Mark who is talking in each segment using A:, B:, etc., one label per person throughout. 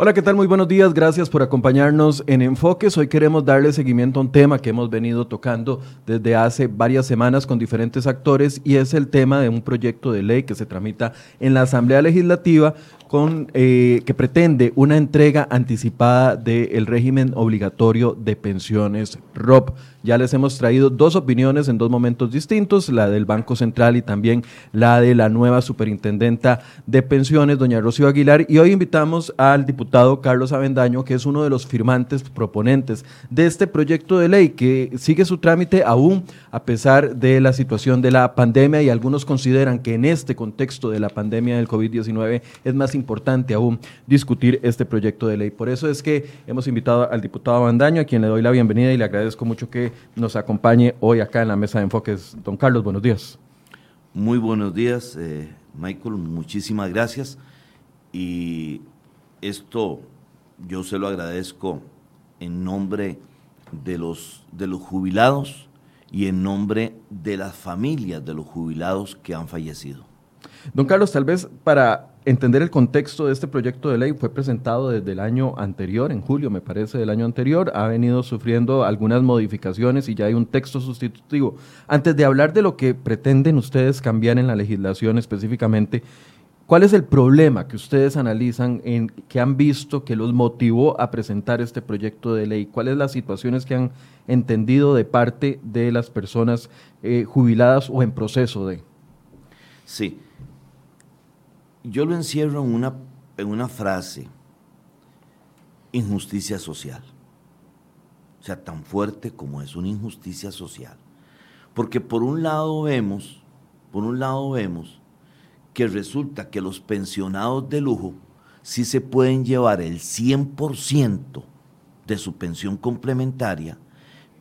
A: Hola, ¿qué tal? Muy buenos días. Gracias por acompañarnos en Enfoques. Hoy queremos darle seguimiento a un tema que hemos venido tocando desde hace varias semanas con diferentes actores y es el tema de un proyecto de ley que se tramita en la Asamblea Legislativa con, eh, que pretende una entrega anticipada del régimen obligatorio de pensiones ROP. Ya les hemos traído dos opiniones en dos momentos distintos, la del Banco Central y también la de la nueva superintendenta de pensiones, doña Rocío Aguilar. Y hoy invitamos al diputado Carlos Avendaño, que es uno de los firmantes proponentes de este proyecto de ley que sigue su trámite aún a pesar de la situación de la pandemia y algunos consideran que en este contexto de la pandemia del COVID-19 es más importante aún discutir este proyecto de ley. Por eso es que hemos invitado al diputado Avendaño, a quien le doy la bienvenida y le agradezco mucho que nos acompañe hoy acá en la mesa de enfoques. Don Carlos, buenos días.
B: Muy buenos días, eh, Michael, muchísimas gracias. Y esto yo se lo agradezco en nombre de los, de los jubilados y en nombre de las familias de los jubilados que han fallecido.
A: Don Carlos, tal vez para entender el contexto de este proyecto de ley, fue presentado desde el año anterior, en julio me parece del año anterior, ha venido sufriendo algunas modificaciones y ya hay un texto sustitutivo. Antes de hablar de lo que pretenden ustedes cambiar en la legislación específicamente, ¿cuál es el problema que ustedes analizan, en, que han visto que los motivó a presentar este proyecto de ley? ¿Cuáles las situaciones que han entendido de parte de las personas eh, jubiladas o en proceso de?
B: Sí yo lo encierro en una, en una frase, injusticia social. O sea, tan fuerte como es una injusticia social. Porque por un lado vemos, por un lado vemos que resulta que los pensionados de lujo sí se pueden llevar el 100% de su pensión complementaria,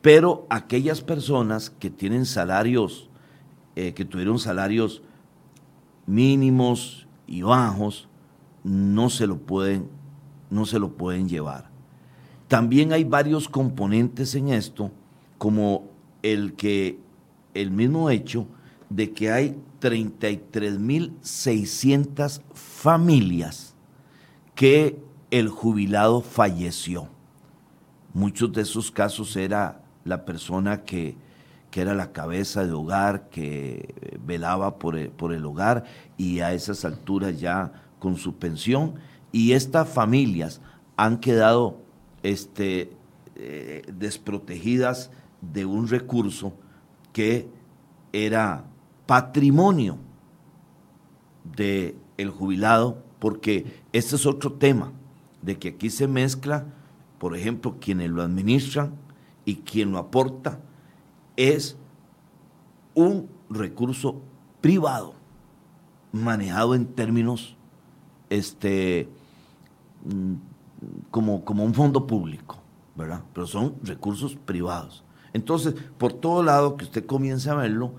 B: pero aquellas personas que tienen salarios, eh, que tuvieron salarios mínimos y bajos no se lo pueden, no se lo pueden llevar. También hay varios componentes en esto, como el que el mismo hecho de que hay 33.600 familias que el jubilado falleció. Muchos de esos casos era la persona que que era la cabeza de hogar, que velaba por el, hogar y a esas alturas ya con su pensión. Y estas familias han quedado este, eh, desprotegidas de un recurso que era patrimonio del el jubilado, porque este es otro tema, de que aquí se mezcla, por ejemplo, quienes lo administran y quien lo aporta, es un recurso privado manejado en términos este, mm, como, como un fondo público, ¿verdad? Pero son recursos privados. Entonces, por todo lado que usted comience a verlo,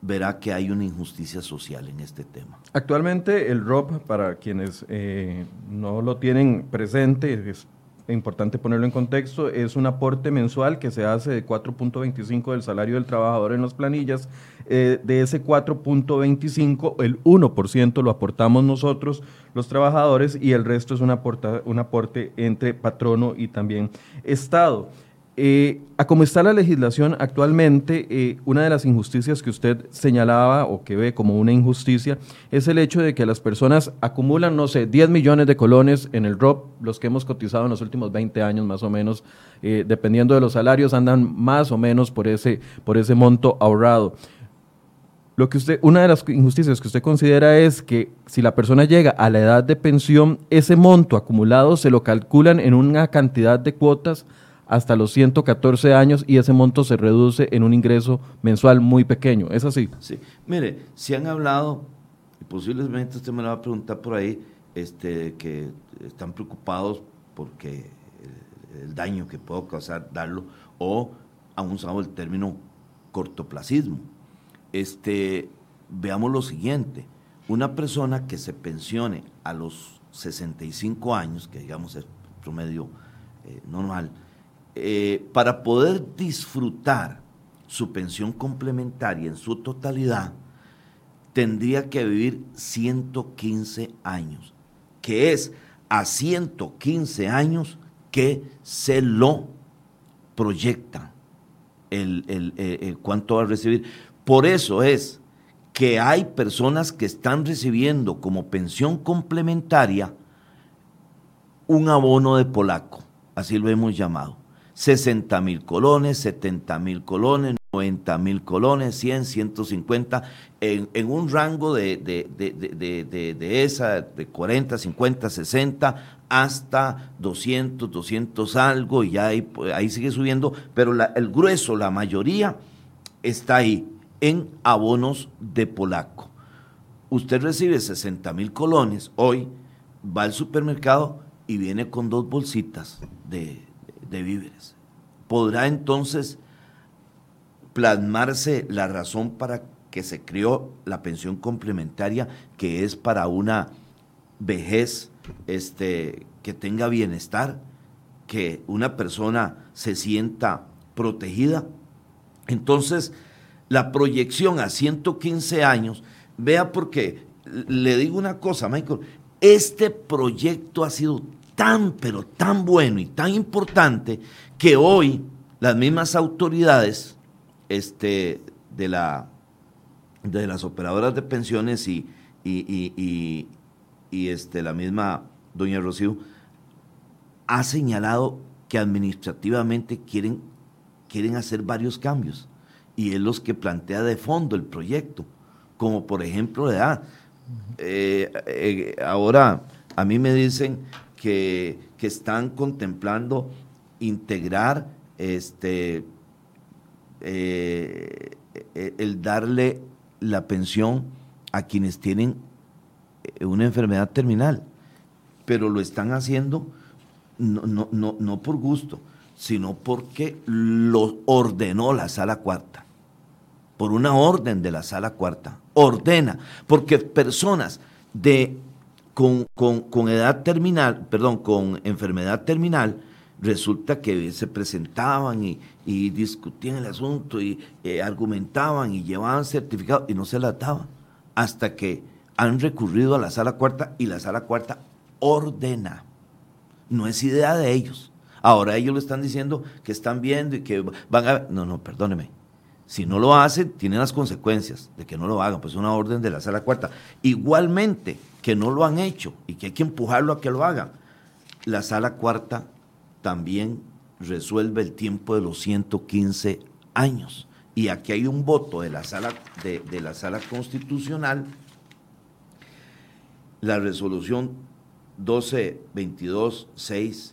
B: verá que hay una injusticia social en este tema.
A: Actualmente el ROP, para quienes eh, no lo tienen presente, es importante ponerlo en contexto, es un aporte mensual que se hace de 4.25 del salario del trabajador en las planillas. Eh, de ese 4.25, el 1% lo aportamos nosotros, los trabajadores, y el resto es un, aporta, un aporte entre patrono y también Estado. Eh, a como está la legislación actualmente, eh, una de las injusticias que usted señalaba o que ve como una injusticia es el hecho de que las personas acumulan, no sé, 10 millones de colones en el ROP, los que hemos cotizado en los últimos 20 años más o menos, eh, dependiendo de los salarios, andan más o menos por ese, por ese monto ahorrado. Lo que usted, una de las injusticias que usted considera es que si la persona llega a la edad de pensión, ese monto acumulado se lo calculan en una cantidad de cuotas hasta los 114 años y ese monto se reduce en un ingreso mensual muy pequeño. ¿Es así?
B: Sí. Mire, si han hablado, y posiblemente usted me lo va a preguntar por ahí, este, que están preocupados porque el, daño que puedo causar darlo, o han usado el término cortoplacismo. Este, veamos lo siguiente, una persona que se pensione a los 65 años, que digamos es promedio eh, normal, eh, para poder disfrutar su pensión complementaria en su totalidad, tendría que vivir 115 años, que es a 115 años que se lo proyecta el, eh, el, cuánto va a recibir. Por eso es que hay personas que están recibiendo como pensión complementaria un abono de polaco, así lo hemos llamado. 60 mil colones, 70 mil colones, 90 mil colones, 100, 150, en, un rango de, esa, de 40, 50, 60, hasta 200, 200 algo, y ahí, ahí sigue subiendo, pero el grueso, la mayoría, está ahí, en abonos de polaco. Usted recibe 60 mil colones, hoy va al supermercado y viene con dos bolsitas de, de víveres. Podrá entonces plasmarse la razón para que se creó la pensión complementaria, que es para una vejez este, que tenga bienestar, que una persona se sienta protegida. Entonces, la proyección a 115 años, vea porque le digo una cosa, Michael, este proyecto ha sido tan, pero tan bueno y tan importante que hoy las mismas autoridades este, de, la, de las operadoras de pensiones y, y, este, la misma doña Rocío ha señalado que administrativamente quieren, quieren hacer varios cambios y es los que plantea de fondo el proyecto, como por ejemplo, ¿verdad? Eh, eh, ahora a mí me dicen que, están contemplando integrar este eh, eh, el darle la pensión a quienes tienen eh, una enfermedad terminal, pero lo están haciendo no, no, no, no por gusto, sino porque lo ordenó la sala cuarta, por una orden de la sala cuarta, ordena, porque personas de con, con, con edad terminal, perdón, con enfermedad terminal, resulta que se presentaban y, discutían el asunto y eh, argumentaban y llevaban certificados y no se la daban hasta que han recurrido a la sala cuarta y la sala cuarta ordena. No es idea de ellos. Ahora ellos lo están diciendo que están viendo y que van a... No, no, perdóneme. Si no lo hacen, tienen las consecuencias de que no lo hagan, pues una orden de la sala cuarta. Igualmente que no lo han hecho y que hay que empujarlo a que lo hagan, la sala cuarta también resuelve el tiempo de los 115 años. Y aquí hay un voto de la sala, de, la sala constitucional, la resolución 1222-6-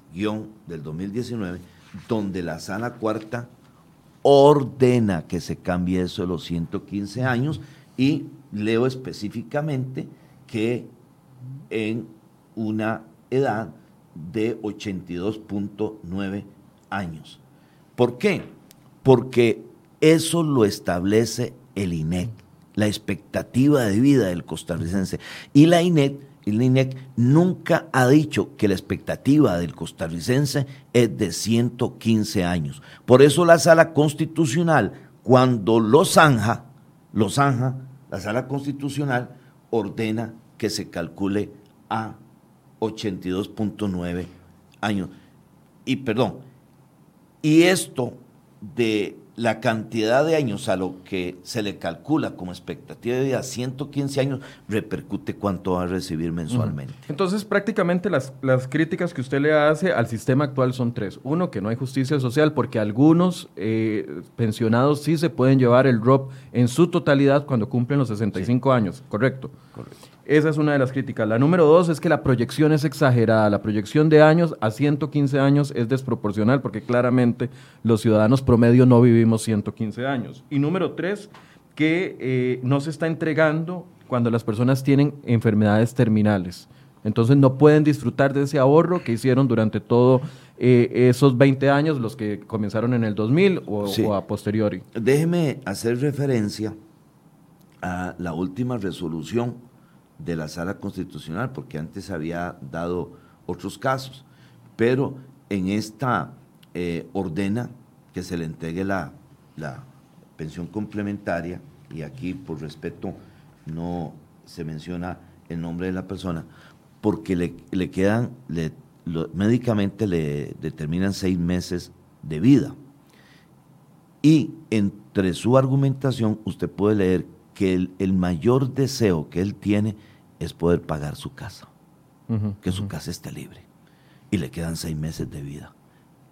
B: del 2019, donde la sala cuarta ordena que se cambie eso de los 115 años. Y leo específicamente que en una edad de 82.9 años. ¿Por qué? Porque eso lo establece el INEC, la expectativa de vida del costarricense. Y la INEC, el INEC nunca ha dicho que la expectativa del costarricense es de 115 años. Por eso la sala constitucional, cuando lo zanja, lo zanja, la sala constitucional ordena que se calcule a 82.9 años. Y perdón, y esto de la cantidad de años a lo que se le calcula como expectativa de vida, 115 años, repercute cuánto va a recibir mensualmente.
A: Entonces, prácticamente las, las críticas que usted le hace al sistema actual son tres. Uno, que no hay justicia social porque algunos eh, pensionados sí se pueden llevar el drop en su totalidad cuando cumplen los 65 años, ¿correcto? Correcto. Esa es una de las críticas. La número dos es que la proyección es exagerada. La proyección de años a 115 años es desproporcional porque claramente los ciudadanos promedio no vivimos 115 años. Y número tres, que eh, no se está entregando cuando las personas tienen enfermedades terminales. Entonces no pueden disfrutar de ese ahorro que hicieron durante todos eh, esos 20 años, los que comenzaron en el 2000 o, o a posteriori.
B: Déjeme hacer referencia a la última resolución de la sala constitucional, porque antes había dado otros casos, pero en esta eh, ordena que se le entregue la, la pensión complementaria, y aquí por respeto no se menciona el nombre de la persona, porque le, quedan, le, médicamente le determinan seis meses de vida. Y entre su argumentación usted puede leer que el, mayor deseo que él tiene es poder pagar su casa, que su casa esté libre. Y le quedan seis meses de vida.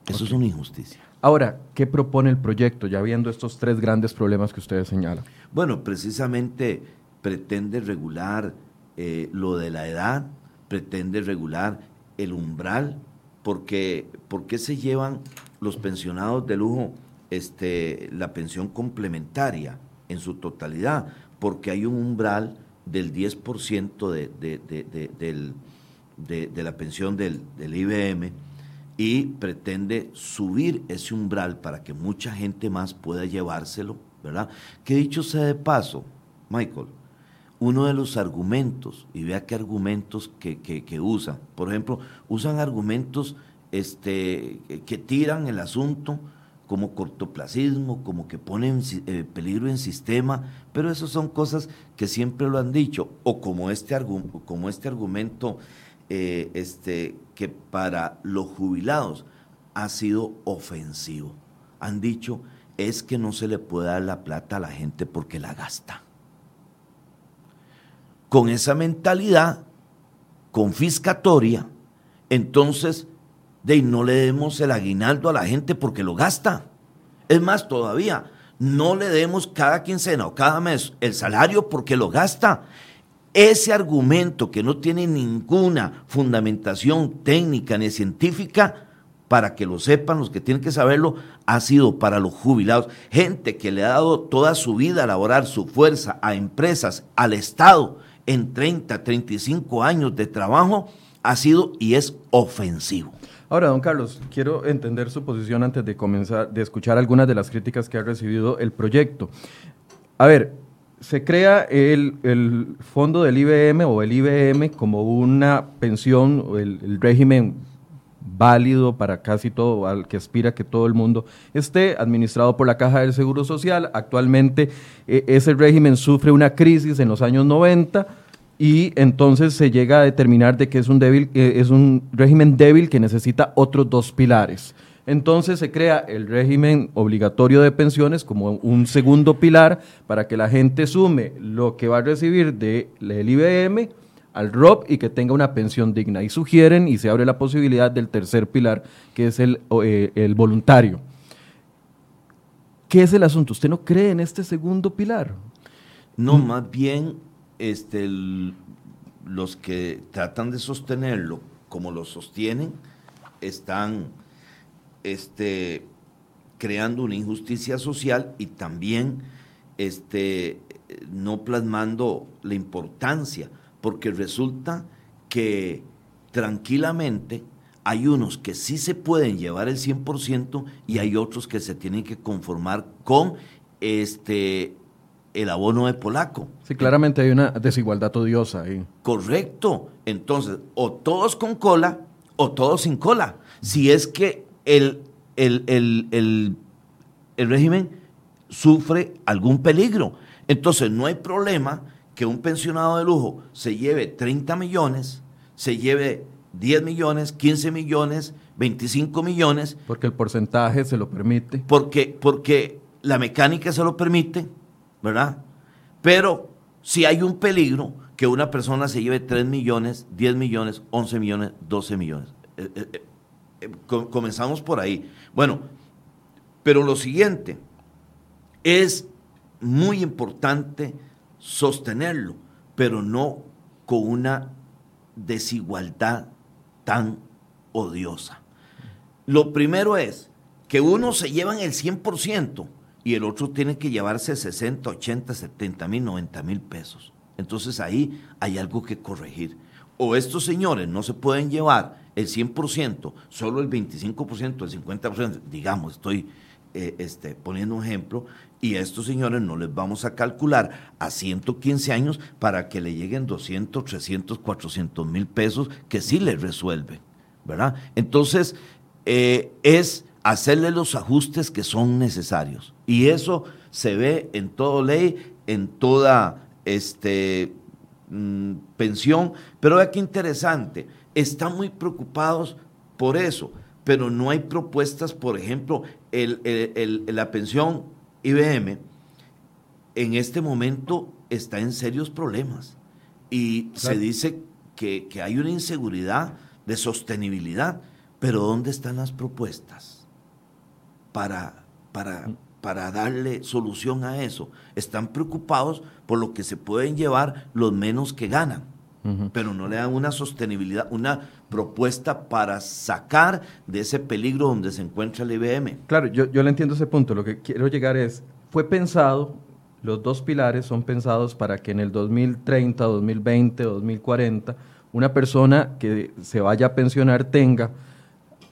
B: Eso es una injusticia.
A: Ahora, ¿qué propone el proyecto, ya viendo estos tres grandes problemas que ustedes señalan?
B: Bueno, precisamente pretende regular eh, lo de la edad, pretende regular el umbral, porque ¿por qué se llevan los pensionados de lujo este, la pensión complementaria en su totalidad? Porque hay un umbral del 10% de, de, de, la pensión del, del IBM y pretende subir ese umbral para que mucha gente más pueda llevárselo, ¿verdad? Que dicho sea de paso, Michael, uno de los argumentos, y vea qué argumentos que, que, usan, por ejemplo, usan argumentos este, que tiran el asunto como cortoplacismo, como que ponen eh, peligro en sistema, pero eso son cosas que siempre lo han dicho, o como este, como este argumento eh, este, que para los jubilados ha sido ofensivo. Han dicho, es que no se le puede dar la plata a la gente porque la gasta. Con esa mentalidad confiscatoria, entonces de no le demos el aguinaldo a la gente porque lo gasta. Es más, todavía, no le demos cada quincena o cada mes el salario porque lo gasta. Ese argumento que no tiene ninguna fundamentación técnica ni científica, para que lo sepan los que tienen que saberlo, ha sido para los jubilados. Gente que le ha dado toda su vida a laborar su fuerza a empresas, al Estado, en 30, 35 años de trabajo, ha sido y es ofensivo.
A: Ahora, don Carlos, quiero entender su posición antes de comenzar, de escuchar algunas de las críticas que ha recibido el proyecto. A ver, se crea el, fondo del IBM o el IBM como una pensión, el, el régimen válido para casi todo, al que aspira que todo el mundo esté, administrado por la Caja del Seguro Social. Actualmente e, ese régimen sufre una crisis en los años 90 y entonces se llega a determinar de que es un, débil, eh, es un régimen débil que necesita otros dos pilares. Entonces se crea el régimen obligatorio de pensiones como un segundo pilar para que la gente sume lo que va a recibir del IBM al ROP y que tenga una pensión digna. Y sugieren y se abre la posibilidad del tercer pilar, que es el, eh, el voluntario. ¿Qué es el asunto? ¿Usted no cree en este segundo pilar?
B: No, más bien este, los que tratan de sostenerlo como lo sostienen están este, creando una injusticia social y también este, no plasmando la importancia, porque resulta que tranquilamente hay unos que sí se pueden llevar el 100% y hay otros que se tienen que conformar con este el abono de polaco.
A: Sí, claramente hay una desigualdad odiosa ahí.
B: Correcto. Entonces, o todos con cola o todos sin cola. Si es que el, el, régimen sufre algún peligro. Entonces no hay problema que un pensionado de lujo se lleve 30 millones, se lleve 10 millones, 15 millones, 25 millones.
A: Porque el porcentaje se lo permite.
B: Porque, porque la mecánica se lo permite, ¿verdad? Pero si hay un peligro que una persona se lleve 3 millones, 10 millones, 11 millones, 12 millones. Eh, eh, eh, comenzamos por ahí. Bueno, pero lo siguiente, es muy importante sostenerlo, pero no con una desigualdad tan odiosa. Lo primero es que uno se llevan el 100% y el otro tiene que llevarse 60, 80, 70 mil, 90 mil pesos. Entonces ahí hay algo que corregir. O estos señores no se pueden llevar el 100%, solo el 25%, el 50%, digamos, estoy eh, este, poniendo un ejemplo, y a estos señores no les vamos a calcular a 115 años para que le lleguen 200, 300, 400 mil pesos que sí les resuelven, ¿verdad? Entonces, eh, es hacerle los ajustes que son necesarios. Y eso se ve en toda ley, en toda este, mm, pensión, pero vea qué interesante, están muy preocupados por eso, pero no hay propuestas, por ejemplo, la pensión IBM en este momento está en serios problemas. Y se dice que, que hay una inseguridad de sostenibilidad, pero ¿dónde están las propuestas para, para para darle solución a eso. Están preocupados por lo que se pueden llevar los menos que ganan, pero no le dan una sostenibilidad, una propuesta para sacar de ese peligro donde se encuentra el IBM.
A: Claro, yo, yo le entiendo ese punto. Lo que quiero llegar es, fue pensado, los dos pilares son pensados para que en el 2030, 2020, 2040, una persona que se vaya a pensionar tenga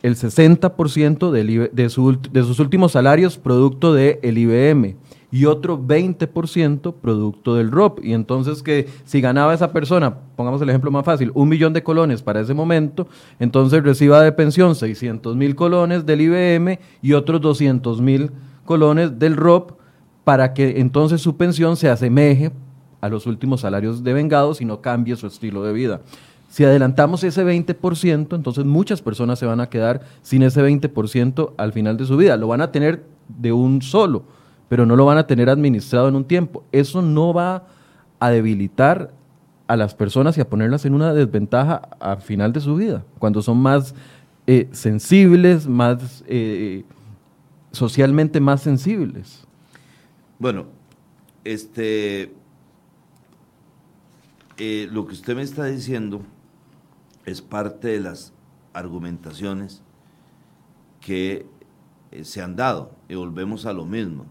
A: el 60% de, sus últimos salarios producto del IBM y otro 20% producto del ROP. Y entonces que si ganaba esa persona, pongamos el ejemplo más fácil, un millón de colones para ese momento, entonces reciba de pensión 600 mil colones del IBM y otros 200 mil colones del ROP para que entonces su pensión se asemeje a los últimos salarios de vengados y no cambie su estilo de vida. Si adelantamos ese 20%, entonces muchas personas se van a quedar sin ese 20% al final de su vida. Lo van a tener de un solo, pero no lo van a tener administrado en un tiempo. Eso no va a debilitar a las personas y a ponerlas en una desventaja al final de su vida, cuando son más eh, sensibles, más eh, socialmente más sensibles.
B: Bueno, este, eh, lo que usted me está diciendo es parte de las argumentaciones que eh, se han dado. Y volvemos a lo mismo.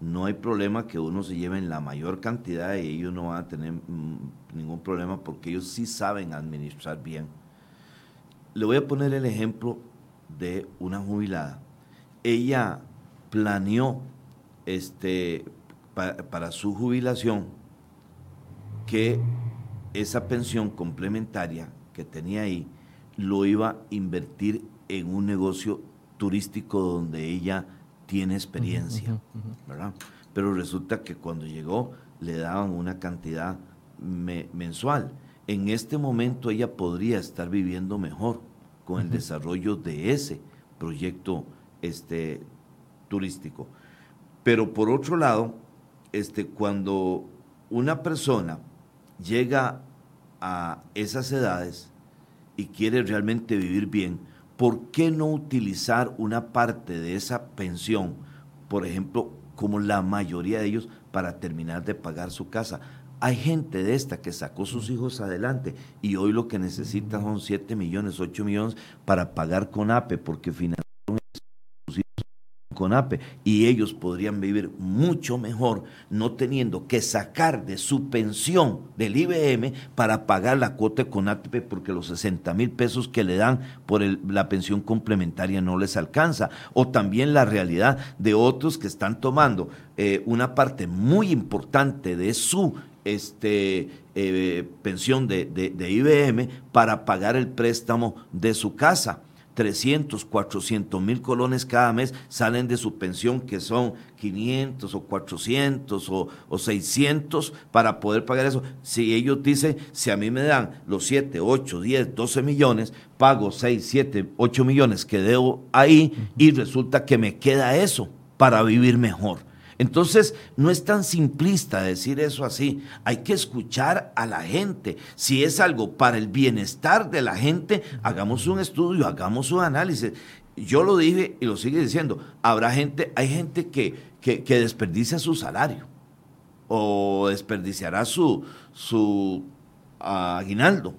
B: No hay problema que uno se lleve en la mayor cantidad y ellos no van a tener mm, ningún problema porque ellos sí saben administrar bien. Le voy a poner el ejemplo de una jubilada. Ella planeó este, para su jubilación que esa pensión complementaria que tenía ahí lo iba a invertir en un negocio turístico donde ella tiene experiencia, ¿verdad? Pero resulta que cuando llegó le daban una cantidad mensual. En este momento ella podría estar viviendo mejor con el desarrollo de ese proyecto este, turístico. Pero por otro lado, este, cuando una persona llega a esas edades y quiere realmente vivir bien, ¿por qué no utilizar una parte de esa pensión, por ejemplo, como la mayoría de ellos, para terminar de pagar su casa? Hay gente de esta que sacó sus hijos adelante y hoy lo que necesita son 7 millones, 8 millones para pagar con APE, porque finalmente CONAPE y ellos podrían vivir mucho mejor no teniendo que sacar de su pensión del IBM para pagar la cuota de CONAPE porque los 60 mil pesos que le dan por la pensión complementaria no les alcanza. O también la realidad de otros que están tomando eh, una parte muy importante de su este, eh, pensión de, de IBM para pagar el préstamo de su casa. 300, 400 mil colones cada mes salen de su pensión, que son 500 o 400 o, o, 600 para poder pagar eso. Si ellos dicen, si a mí me dan los 7, 8, 10, 12 millones, pago 6, 7, 8 millones que debo ahí y resulta que me queda eso para vivir mejor. Entonces, no es tan simplista decir eso así. Hay que escuchar a la gente. Si es algo para el bienestar de la gente, hagamos un estudio, hagamos un análisis. Yo lo dije y lo sigue diciendo. Habrá gente, hay gente que, que, desperdicia su salario o desperdiciará su, su aguinaldo,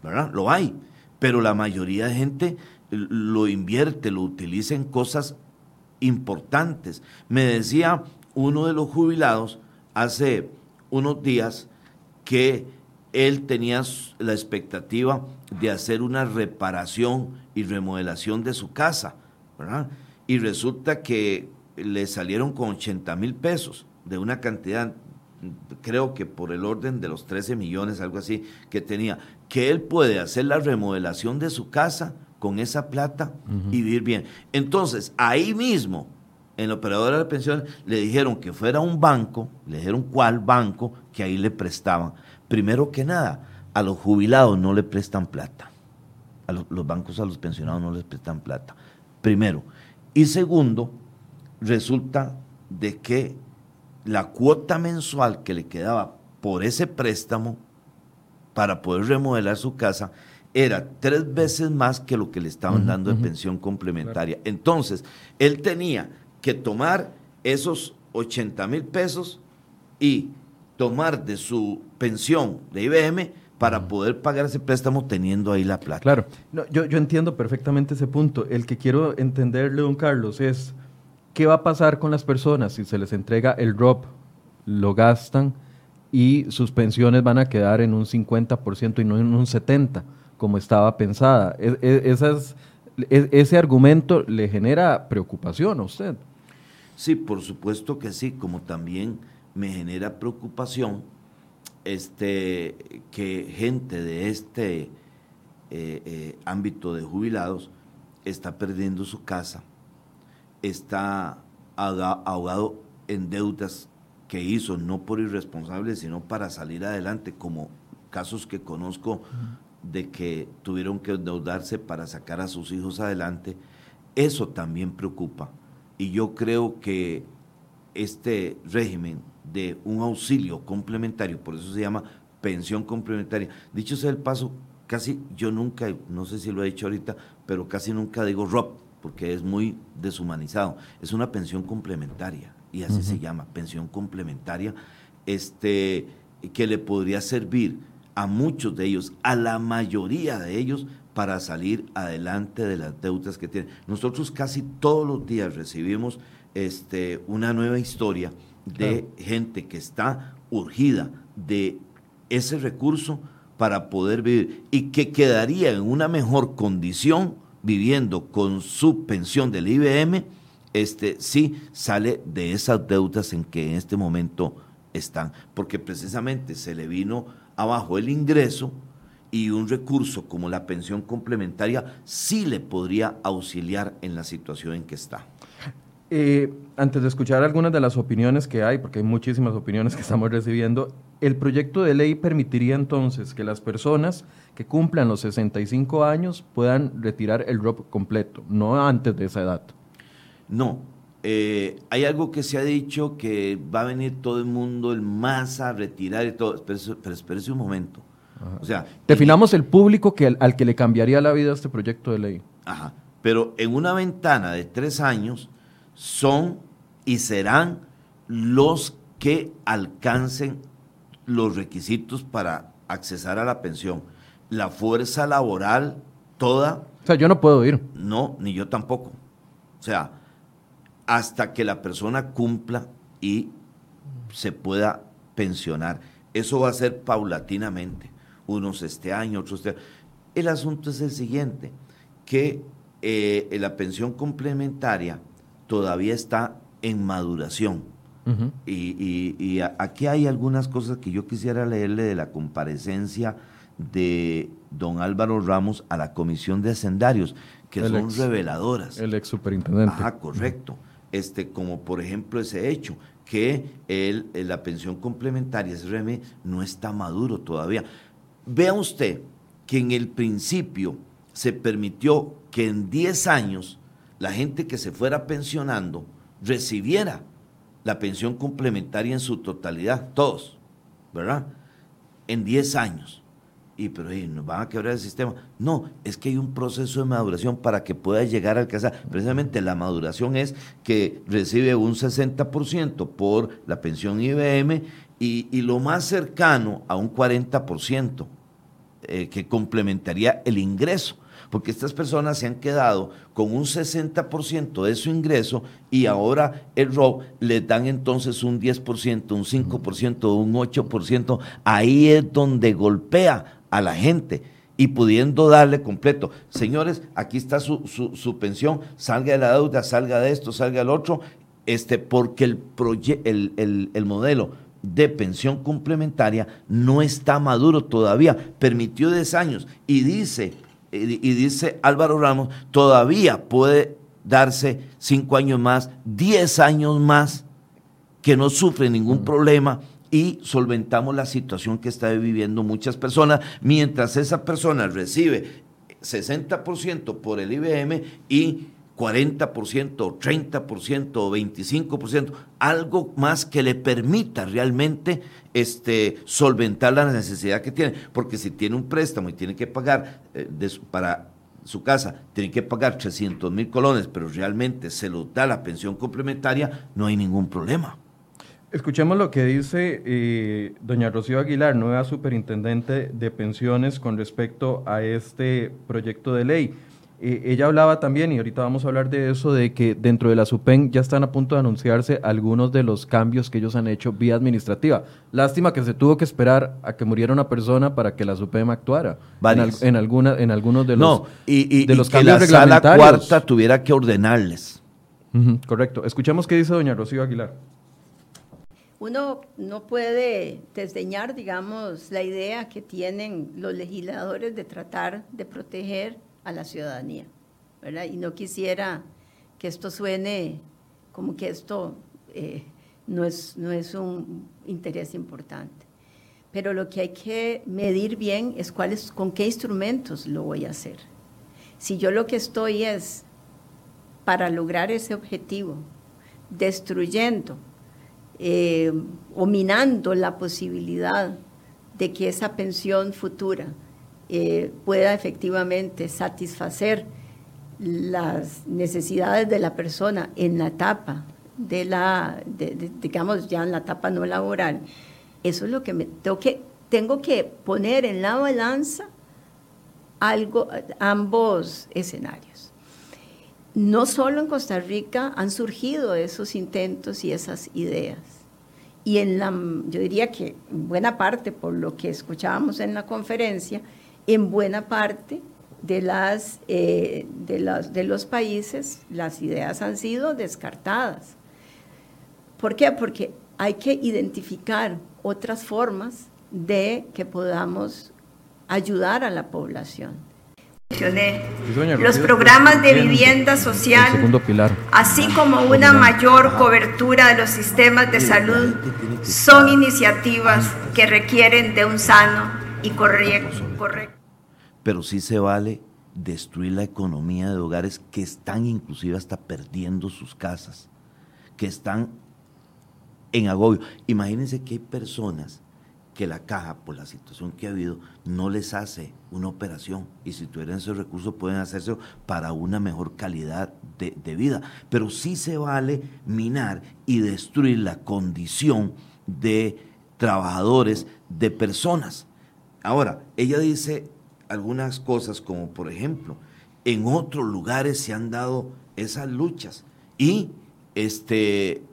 B: ¿verdad? Lo hay. Pero la mayoría de gente lo invierte, lo utiliza en cosas importantes. Me decía uno de los jubilados hace unos días que él tenía la expectativa de hacer una reparación y remodelación de su casa, ¿verdad? Y resulta que le salieron con 80 mil pesos de una cantidad, creo que por el orden de los 13 millones, algo así, que tenía, que él puede hacer la remodelación de su casa con esa plata y vivir bien. Entonces, ahí mismo, en la operadora de pensiones le dijeron que fuera un banco, le dijeron cuál banco, que ahí le prestaban. Primero que nada, a los jubilados no le prestan plata. A los, los bancos a los pensionados no les prestan plata. Primero. Y segundo, resulta de que la cuota mensual que le quedaba por ese préstamo para poder remodelar su casa era tres veces más que lo que le estaban dando de pensión complementaria. Entonces, él tenía que tomar esos 80 mil pesos y tomar de su pensión de IBM para poder pagar ese préstamo teniendo ahí la plata.
A: Claro, yo, yo entiendo perfectamente ese punto. El que quiero entenderle, don Carlos, es qué va a pasar con las personas si se les entrega el ROP, lo gastan y sus pensiones van a quedar en un 50% y no en un 70%, como estaba pensada. E, e, esas, e, ese argumento le genera preocupación a usted.
B: Sí, por supuesto que sí, como también me genera preocupación este, que gente de este eh, eh, ámbito de jubilados está perdiendo su casa, está ahogado en deudas que hizo, no por irresponsable, sino para salir adelante, como casos que conozco de que tuvieron que endeudarse para sacar a sus hijos adelante, eso también preocupa. Y yo creo que este régimen de un auxilio complementario, por eso se llama pensión complementaria. Dicho sea el paso, casi yo nunca, no sé si lo he dicho ahorita, pero casi nunca digo ROP, porque es muy deshumanizado. Es una pensión complementaria, y así se llama, pensión complementaria, este, que le podría servir a muchos de ellos, a la mayoría de ellos, para salir adelante de las deudas que tienen. Nosotros casi todos los días recibimos este, una nueva historia de gente que está urgida de ese recurso para poder vivir y que quedaría en una mejor condición viviendo con su pensión del IBM, este sí sale de esas deudas en que en este momento están, porque precisamente se le vino abajo el ingreso y un recurso como la pensión complementaria sí le podría auxiliar en la situación en que está.
A: Eh, antes de escuchar algunas de las opiniones que hay, porque hay muchísimas opiniones que estamos recibiendo, el proyecto de ley permitiría entonces que las personas que cumplan los 65 años puedan retirar el ROP completo, no antes de esa edad.
B: No, eh, hay algo que se ha dicho que va a venir todo el mundo, el más a retirar y todo, pero, espérese un momento.
A: O sea, Definamos el público que, al, que le cambiaría la vida este proyecto de ley.
B: Ajá, pero en una ventana de tres años, son y serán los que alcancen los requisitos para accesar a la pensión. La fuerza laboral toda...
A: O sea, yo no puedo ir.
B: No, ni yo tampoco. O sea, hasta que la persona cumpla y se pueda pensionar. Eso va a ser paulatinamente. Unos este año, otros este año. El asunto es el siguiente, que eh, la pensión complementaria todavía está en maduración. y, aquí hay algunas cosas que yo quisiera leerle de la comparecencia de don Álvaro Ramos a la Comisión de Hacendarios, que son reveladoras.
A: El ex superintendente.
B: Ah, correcto. Este, como por ejemplo ese hecho, que el, la pensión complementaria, ese no está maduro todavía. Vea usted que en el principio se permitió que en 10 años la gente que se fuera pensionando recibiera la pensión complementaria en su totalidad, todos, ¿verdad? En 10 años. Y pero nos van a quebrar el sistema. No, es que hay un proceso de maduración para que pueda llegar a alcanzar. Precisamente la maduración es que recibe un 60% por la pensión IBM y, lo más cercano a un 40% eh, que complementaría el ingreso porque estas personas se han quedado con un 60% de su ingreso y ahora el ROB les dan entonces un 10%, un 5%, un 8%. Ahí es donde golpea a la gente y pudiendo darle completo. Señores, aquí está su, su, pensión, salga de la deuda, salga de esto, salga del otro, este, porque el, el, el, el modelo de pensión complementaria no está maduro todavía, permitió 10 años y dice y dice Álvaro Ramos, todavía puede darse cinco años más, diez años más, que no sufre ningún problema y solventamos la situación que están viviendo muchas personas, mientras esa persona recibe 60% por el IBM y 40%, 30% o 25%, algo más que le permita realmente este, solventar la necesidad que tiene. Porque si tiene un préstamo y tiene que pagar eh, para su casa, tiene que pagar 300 mil colones, pero realmente se lo da la pensión complementaria, no hay ningún problema.
A: Escuchemos lo que dice eh, doña Rocío Aguilar, nueva superintendente de pensiones, con respecto a este proyecto de ley. Eh, ella hablaba también, y ahorita vamos a hablar de eso, de que dentro de la SUPEN ya están a punto de anunciarse algunos de los cambios que ellos han hecho vía administrativa. Lástima que se tuvo que esperar a que muriera una persona para que la SUPEM actuara. En, alguna, en algunos de los,
B: no, y, de los cambios que la sala cuarta tuviera que ordenarles.
A: correcto. Escuchemos qué dice doña Rocío Aguilar
C: uno no puede desdeñar, digamos, la idea que tienen los legisladores de tratar de proteger a la ciudadanía, ¿verdad? Y no quisiera que esto suene como que esto eh, no, es, no es un interés importante. Pero lo que hay que medir bien es cuáles, con qué instrumentos lo voy a hacer. Si yo lo que estoy es para lograr ese objetivo, destruyendo eh, o minando la posibilidad de que esa pensión futura eh, pueda efectivamente satisfacer las necesidades de la persona en la etapa de la, digamos ya en la etapa no laboral, eso es lo que me tengo que, tengo que poner en la balanza ambos escenarios. No solo en Costa Rica han surgido esos intentos y esas ideas. Y en la, yo diría que en buena parte, por lo que escuchábamos en la conferencia, en buena parte de, las, eh, de, las, de los países las ideas han sido descartadas. ¿Por qué? Porque hay que identificar otras formas de que podamos ayudar a la población los programas de vivienda social, así como una mayor cobertura de los sistemas de salud, son iniciativas que requieren de un sano y correcto.
B: Pero sí se vale destruir la economía de hogares que están inclusive hasta perdiendo sus casas, que están en agobio. Imagínense que hay personas que la caja, por la situación que ha habido, no les hace una operación y si tuvieran esos recursos pueden hacerse para una mejor calidad de, vida. Pero sí se vale minar y destruir la condición de trabajadores, de personas. Ahora, ella dice algunas cosas como, por ejemplo, en otros lugares se han dado esas luchas y este,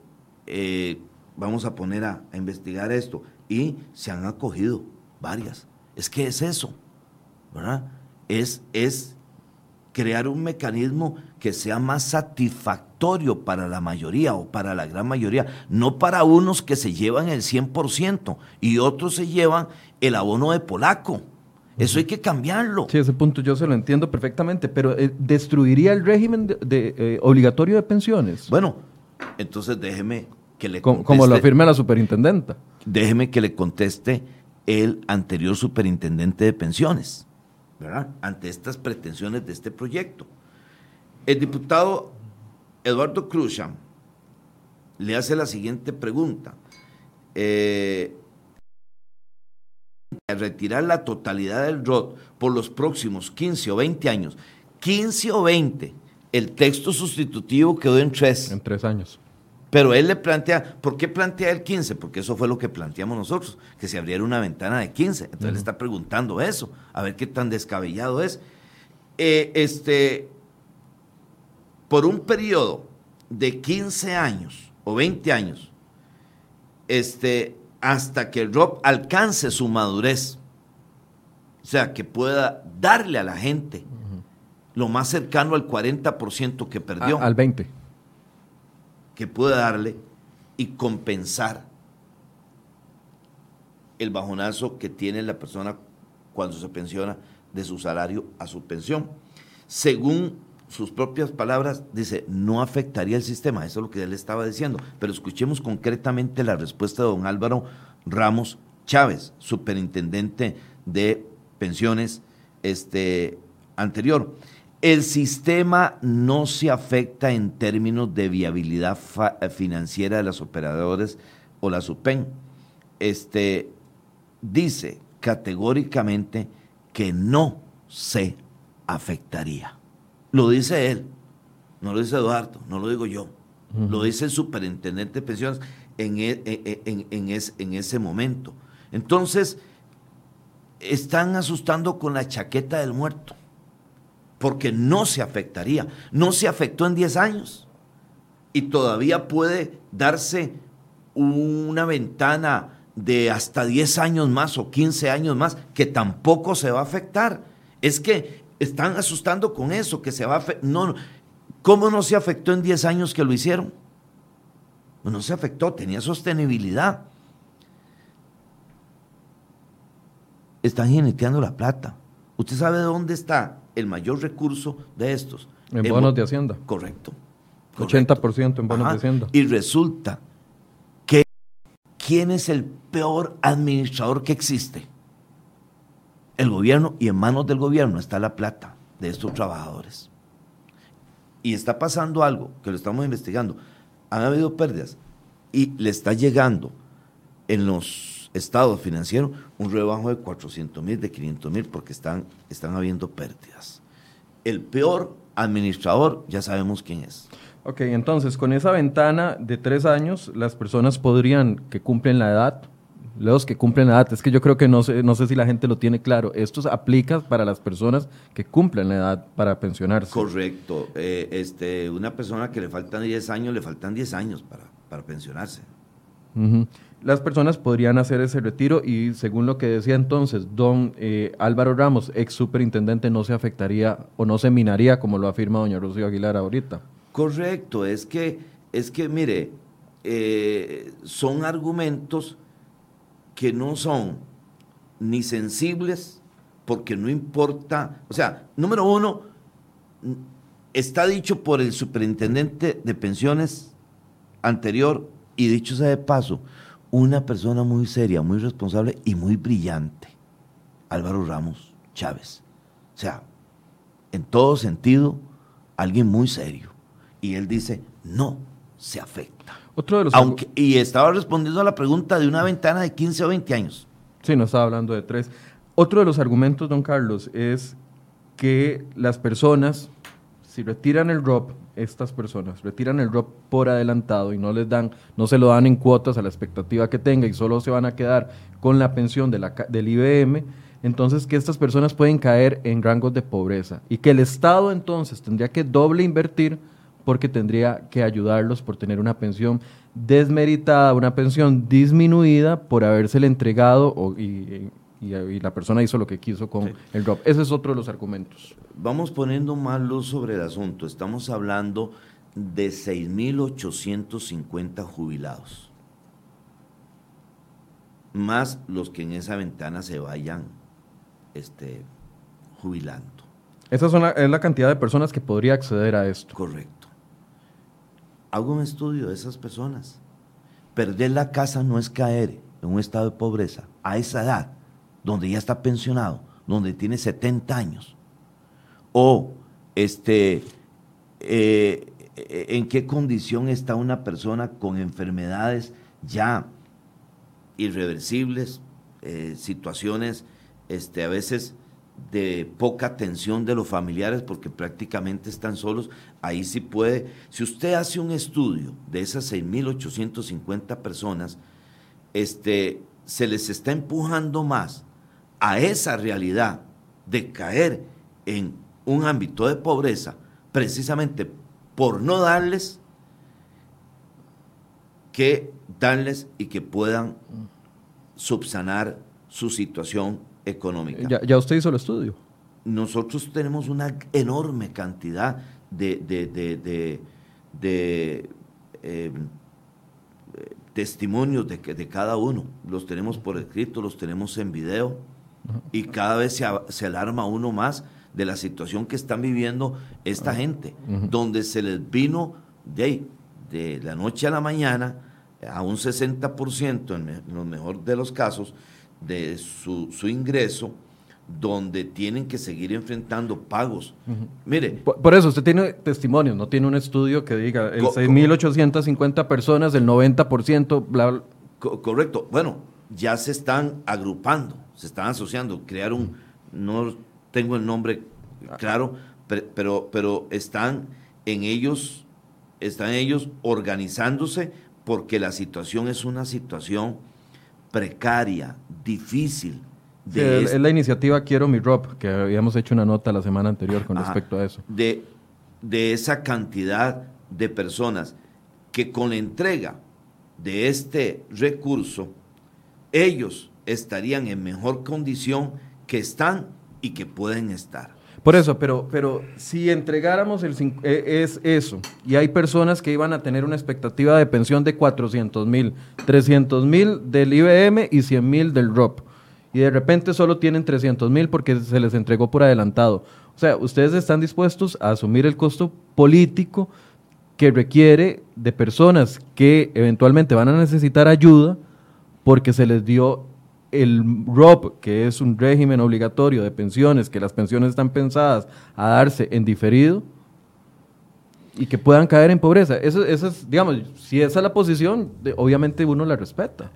B: eh, vamos a poner a investigar esto y se han acogido varias. Es que es eso, ¿verdad? Es, es crear un mecanismo que sea más satisfactorio para la mayoría o para la gran mayoría, no para unos que se llevan el 100% y otros se llevan el abono de polaco. Eso hay que cambiarlo.
A: Sí, ese punto yo se lo entiendo perfectamente, pero eh, ¿destruiría el régimen de, eh, obligatorio de pensiones?
B: Bueno, entonces déjeme que le
A: conteste, Como lo afirma la superintendenta.
B: Déjeme que le conteste el anterior superintendente de pensiones, ¿verdad? Ante estas pretensiones de este proyecto. El diputado Eduardo Cruzam le hace la siguiente pregunta. Eh, retirar la totalidad del ROT por los próximos 15 o 20 años, 15 o 20, el texto sustitutivo quedó en tres.
A: En tres años.
B: Pero él le plantea, ¿por qué plantea el 15? Porque eso fue lo que planteamos nosotros, que se abriera una ventana de 15. Entonces le está preguntando eso, a ver qué tan descabellado es. Eh, este, por un periodo de 15 años o 20 años, este, hasta que el ROP alcance su madurez, o sea, que pueda darle a la gente lo más cercano al 40% que perdió.
A: al 20%
B: que puede darle y compensar el bajonazo que tiene la persona cuando se pensiona de su salario a su pensión. Según sus propias palabras, dice, no afectaría el sistema. Eso es lo que él estaba diciendo. Pero escuchemos concretamente la respuesta de don Álvaro Ramos Chávez, superintendente de pensiones este, anterior. El sistema no se afecta en términos de viabilidad financiera de los operadores o la SUPEN. Este, dice categóricamente que no se afectaría. Lo dice él, no lo dice Eduardo, no lo digo yo. Lo dice el superintendente de pensiones en, e, e, e, en ese momento. Entonces, están asustando con la chaqueta del muerto, porque no se afectaría. No se afectó en 10 años y todavía puede darse una ventana de hasta 10 años más o 15 años más que tampoco se va a afectar. Es que están asustando con eso, que se va a afectar. No, ¿Cómo no se afectó en 10 años que lo hicieron? No se afectó, tenía sostenibilidad. están jineteando la plata. ¿Usted sabe de dónde está el mayor recurso de estos?
A: En, bonos de Hacienda.
B: Correcto.
A: 80% en bonos de Hacienda.
B: Y resulta que ¿quién es el peor administrador que existe? El gobierno y en manos del gobierno está la plata de estos trabajadores. Y está pasando algo que lo estamos investigando. Han habido pérdidas y le está llegando en los Estado financiero un rebajo de 400 mil, de 500 mil, porque están, están habiendo pérdidas. El peor administrador, ya sabemos quién es.
A: Ok, entonces con esa ventana de tres años, las personas podrían, que cumplen la edad, los que cumplen la edad, es que yo creo que no sé, no sé si la gente lo tiene claro, esto aplica para las personas que cumplen la edad para pensionarse.
B: Correcto, eh, este, una persona que le faltan 10 años, le faltan 10 años para, para pensionarse
A: las personas podrían hacer ese retiro y según lo que decía entonces don eh, Álvaro Ramos, ex superintendente, no se afectaría o no se minaría como lo afirma doña Rocío Aguilar ahorita.
B: Correcto, es que, es que mire, eh, son argumentos que no son ni sensibles porque no importa, o sea, número uno, está dicho por el superintendente de pensiones anterior y dicho sea de paso, una persona muy seria, muy responsable y muy brillante, Álvaro Ramos Chávez. O sea, en todo sentido, alguien muy serio. Y él dice, no se afecta.
A: Otro de los
B: Aunque, y estaba respondiendo a la pregunta de una ventana de 15 o 20 años.
A: Sí, no estaba hablando de tres. Otro de los argumentos, don Carlos, es que las personas, si retiran el ROP, estas personas. Retiran el ROP por adelantado y no les dan, no se lo dan en cuotas a la expectativa que tenga y solo se van a quedar con la pensión de la, del IBM, entonces que estas personas pueden caer en rangos de pobreza y que el Estado entonces tendría que doble invertir porque tendría que ayudarlos por tener una pensión desmeritada, una pensión disminuida por habérsele entregado o, y, y, la persona hizo lo que quiso con el drop. Ese es otro de los argumentos.
B: Vamos poniendo más luz sobre el asunto. Estamos hablando de 6.850 jubilados, más los que en esa ventana se vayan este, jubilando.
A: Esa es la cantidad de personas que podría acceder a esto.
B: Correcto. Hago un estudio de esas personas. Perder la casa no es caer en un estado de pobreza a esa edad donde ya está pensionado, donde tiene 70 años, o este, eh, en qué condición está una persona con enfermedades ya irreversibles, eh, situaciones este, a veces de poca atención de los familiares porque prácticamente están solos, ahí sí puede, si usted hace un estudio de esas 6.850 personas, este, se les está empujando más a esa realidad de caer en un ámbito de pobreza precisamente por no darles que darles y que puedan subsanar su situación económica.
A: Ya, usted hizo el estudio.
B: Nosotros tenemos una enorme cantidad de, de, eh, testimonios de, de cada uno. Los tenemos por escrito, los tenemos en video y cada vez se, alarma uno más de la situación que están viviendo esta gente, donde se les vino de, de la noche a la mañana a un 60% en, en lo mejor de los casos de su, su ingreso, donde tienen que seguir enfrentando pagos. Mire.
A: Por, eso, usted tiene testimonios, no tiene un estudio que diga el 6.850 personas, el 90%, bla, bla.
B: correcto. Bueno, ya se están agrupando, se están asociando, crearon, no tengo el nombre claro, pero, pero están en ellos, están ellos organizándose porque la situación es una situación precaria, difícil,
A: es, la iniciativa Quiero mi Rob, que habíamos hecho una nota la semana anterior con respecto a eso.
B: De, de esa cantidad de personas que con la entrega de este recurso, ellos estarían en mejor condición que están y que pueden estar.
A: Por eso, pero, pero si entregáramos el e, es eso, y hay personas que iban a tener una expectativa de pensión de 400 mil, 300 mil del IBM y 100 mil del ROP y de repente solo tienen 300 mil porque se les entregó por adelantado. O sea, ustedes están dispuestos a asumir el costo político que requiere de personas que eventualmente van a necesitar ayuda porque se les dio el ROP, que es un régimen obligatorio de pensiones, que las pensiones están pensadas a darse en diferido y que puedan caer en pobreza. Eso, eso es, digamos, si esa es la posición, obviamente uno la respeta.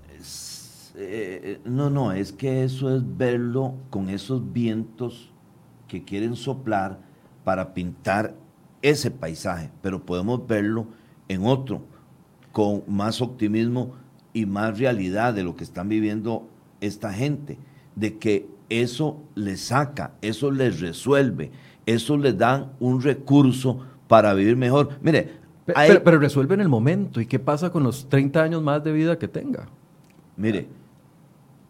B: Eh, no, no, es que eso es verlo con esos vientos que quieren soplar para pintar ese paisaje, pero podemos verlo en otro, con más optimismo y más realidad de lo que están viviendo esta gente, de que eso les saca, eso les resuelve, eso les dan un recurso para vivir mejor. Mire,
A: pero, pero, resuelve en el momento. ¿Y qué pasa con los 30 años más de vida que tenga?
B: Mire,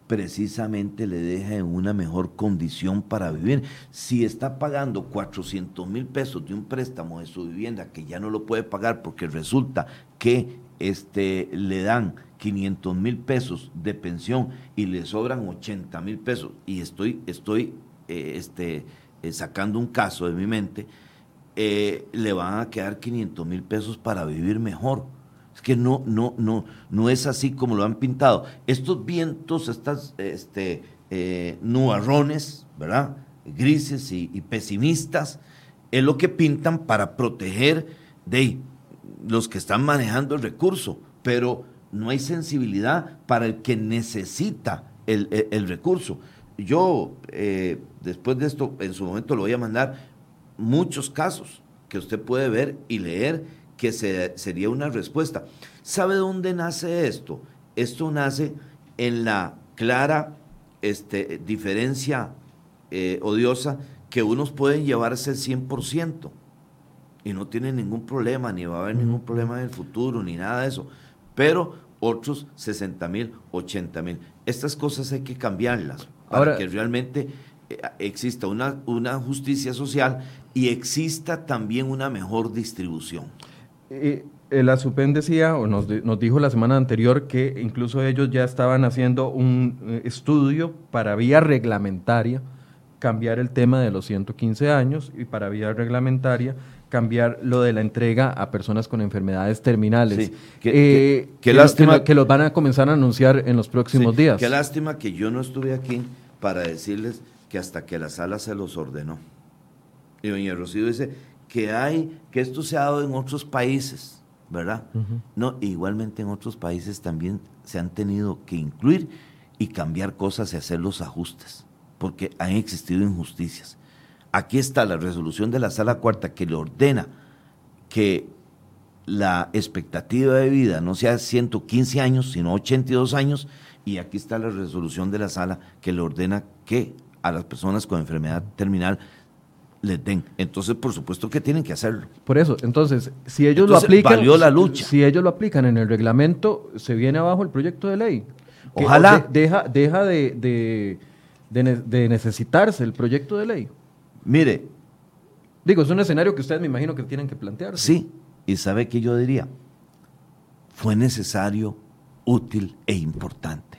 B: precisamente le deja en una mejor condición para vivir. Si está pagando 400 mil pesos de un préstamo de su vivienda que ya no lo puede pagar porque resulta que este, le dan 500 mil pesos de pensión y le sobran 80 mil pesos, y estoy, estoy eh, este, eh, sacando un caso de mi mente, eh, le van a quedar 500 mil pesos para vivir mejor es que no, no, no, no es así como lo han pintado. Estos vientos, estas este, nubarrones, ¿verdad? Grises y, pesimistas, es lo que pintan para proteger de los que están manejando el recurso, pero no hay sensibilidad para el que necesita el, recurso. Yo, eh, después de esto, en su momento lo voy a mandar muchos casos que usted puede ver y leer que sería una respuesta. ¿Sabe dónde nace esto? Esto nace en la clara este, diferencia eh, odiosa que unos pueden llevarse el 100% y no tienen ningún problema, ni va a haber ningún problema en el futuro, ni nada de eso. Pero otros 60 mil, 80 mil. Estas cosas hay que cambiarlas para que realmente eh, exista una, una justicia social y exista también una mejor distribución.
A: Eh, la SUPEN decía, o nos, dijo la semana anterior, que incluso ellos ya estaban haciendo un eh, estudio para vía reglamentaria cambiar el tema de los 115 años y para vía reglamentaria cambiar lo de la entrega a personas con enfermedades terminales.
B: qué, eh, lástima
A: que, los van a comenzar a anunciar en los próximos días.
B: Qué lástima que yo no estuve aquí para decirles que hasta que la sala se los ordenó. Y doña Rocío dice, que hay, que esto se ha dado en otros países, ¿verdad? No, igualmente en otros países también se han tenido que incluir y cambiar cosas y hacer los ajustes, porque han existido injusticias. Aquí está la resolución de la sala cuarta que le ordena que la expectativa de vida no sea 115 años, sino 82 años, y aquí está la resolución de la sala que le ordena que a las personas con enfermedad terminal les den. Entonces, por supuesto que tienen que hacerlo.
A: Por eso, entonces, si ellos lo aplican,
B: valió la lucha.
A: si ellos lo aplican en el reglamento, se viene abajo el proyecto de ley.
B: Ojalá.
A: deja deja de, de, necesitarse el proyecto de ley.
B: Mire.
A: Digo, es un escenario que ustedes me imagino que tienen que plantear.
B: Sí, y sabe que yo diría, fue necesario, útil e importante.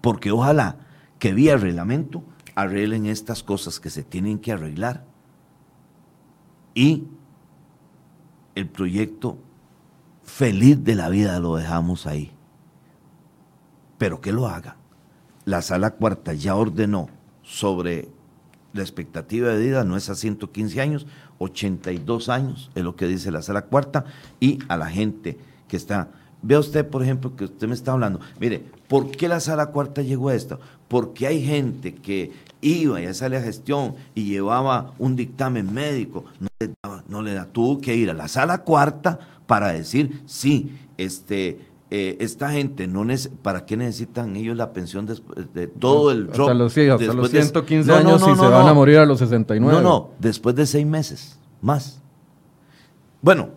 B: Porque ojalá que vía reglamento arreglen estas cosas que se tienen que arreglar y el proyecto feliz de la vida lo dejamos ahí. Pero que lo haga. La sala cuarta ya ordenó sobre la expectativa de vida, no es a 115 años, 82 años es lo que dice la sala cuarta, y a la gente que está. Vea usted, por ejemplo, que usted me está hablando. Mire, ¿por qué la sala cuarta llegó a esto? Porque hay gente que iba y a la gestión y llevaba un dictamen médico, no le, no le da, tuvo que ir a la sala cuarta para decir, sí, este, eh, esta gente, no ¿para qué necesitan ellos la pensión después de todo el?
A: Hasta los, hasta los 115 años y se van a morir a los 69.
B: No, no, después de seis meses, más. Bueno,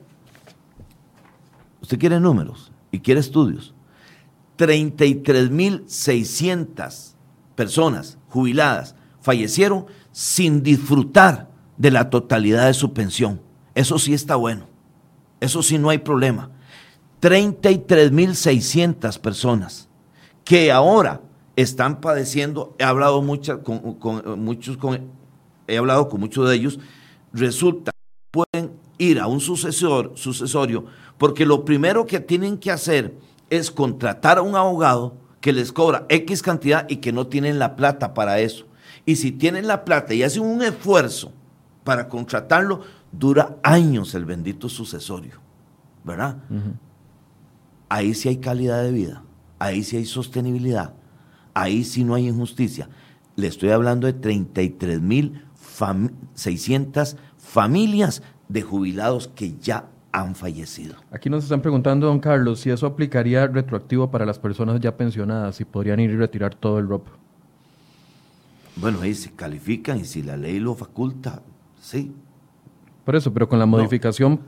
B: usted quiere números y quiere estudios. 33.600 personas jubiladas fallecieron sin disfrutar de la totalidad de su pensión. Eso sí está bueno. Eso sí no hay problema. 33.600 personas que ahora están padeciendo, he hablado con, muchos, he hablado con muchos de ellos, resulta pueden ir a un sucesor, sucesorio, porque lo primero que tienen que hacer es contratar a un abogado que les cobra X cantidad y que no tienen la plata para eso. Y si tienen la plata y hacen un esfuerzo para contratarlo, dura años el bendito sucesorio, ¿verdad? Ahí sí hay calidad de vida, ahí sí hay sostenibilidad, ahí sí no hay injusticia. Le estoy hablando de 33.600 familias de jubilados que ya han fallecido.
A: Aquí nos están preguntando, don Carlos, si eso aplicaría retroactivo para las personas ya pensionadas, si podrían ir y retirar todo el ROP.
B: Bueno, ahí se califican y si la ley lo faculta, sí.
A: Por eso, pero con la modificación.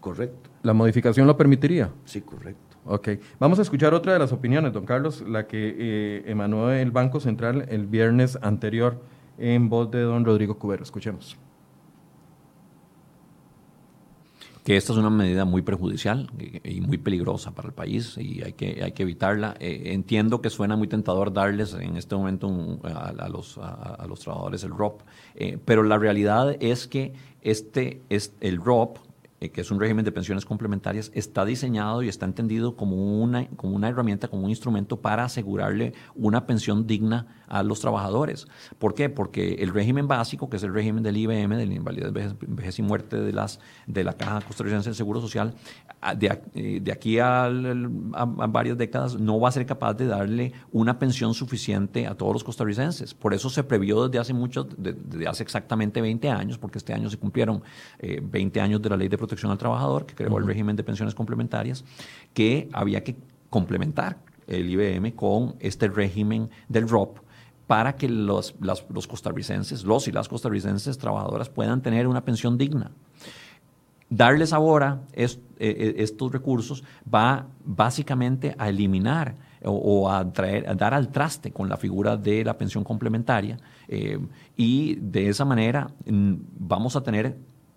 B: correcto.
A: ¿La modificación lo permitiría?
B: Sí, correcto.
A: Ok. Vamos a escuchar otra de las opiniones, don Carlos, la que eh, emanó el Banco Central el viernes anterior en voz de don Rodrigo Cubero. Escuchemos.
D: que esta es una medida muy perjudicial y muy peligrosa para el país y hay que, hay que evitarla. Eh, entiendo que suena muy tentador darles en este momento a, los, a, los trabajadores el ROP, eh, pero la realidad es que este, es, el ROP eh, que es un régimen de pensiones complementarias, está diseñado y está entendido como una, como una herramienta, como un instrumento para asegurarle una pensión digna a los trabajadores. ¿Por qué? Porque el régimen básico, que es el régimen del IBM, de la invalidez, vejez, y muerte de, las, de la Caja Costarricense del Seguro Social, de, eh, de aquí a, varias décadas no va a ser capaz de darle una pensión suficiente a todos los costarricenses. Por eso se previó desde hace mucho, desde hace exactamente 20 años, porque este año se cumplieron 20 eh, años de la Ley de Protección al Trabajador, que creó el régimen de pensiones complementarias, que había que complementar el IBM con este régimen del ROP para que los, los costarricenses, los y las costarricenses trabajadoras puedan tener una pensión digna. Darles ahora eh, eh, estos recursos va básicamente a eliminar o, a, traer, a dar al traste con la figura de la pensión complementaria eh, y de esa manera mm, vamos a tener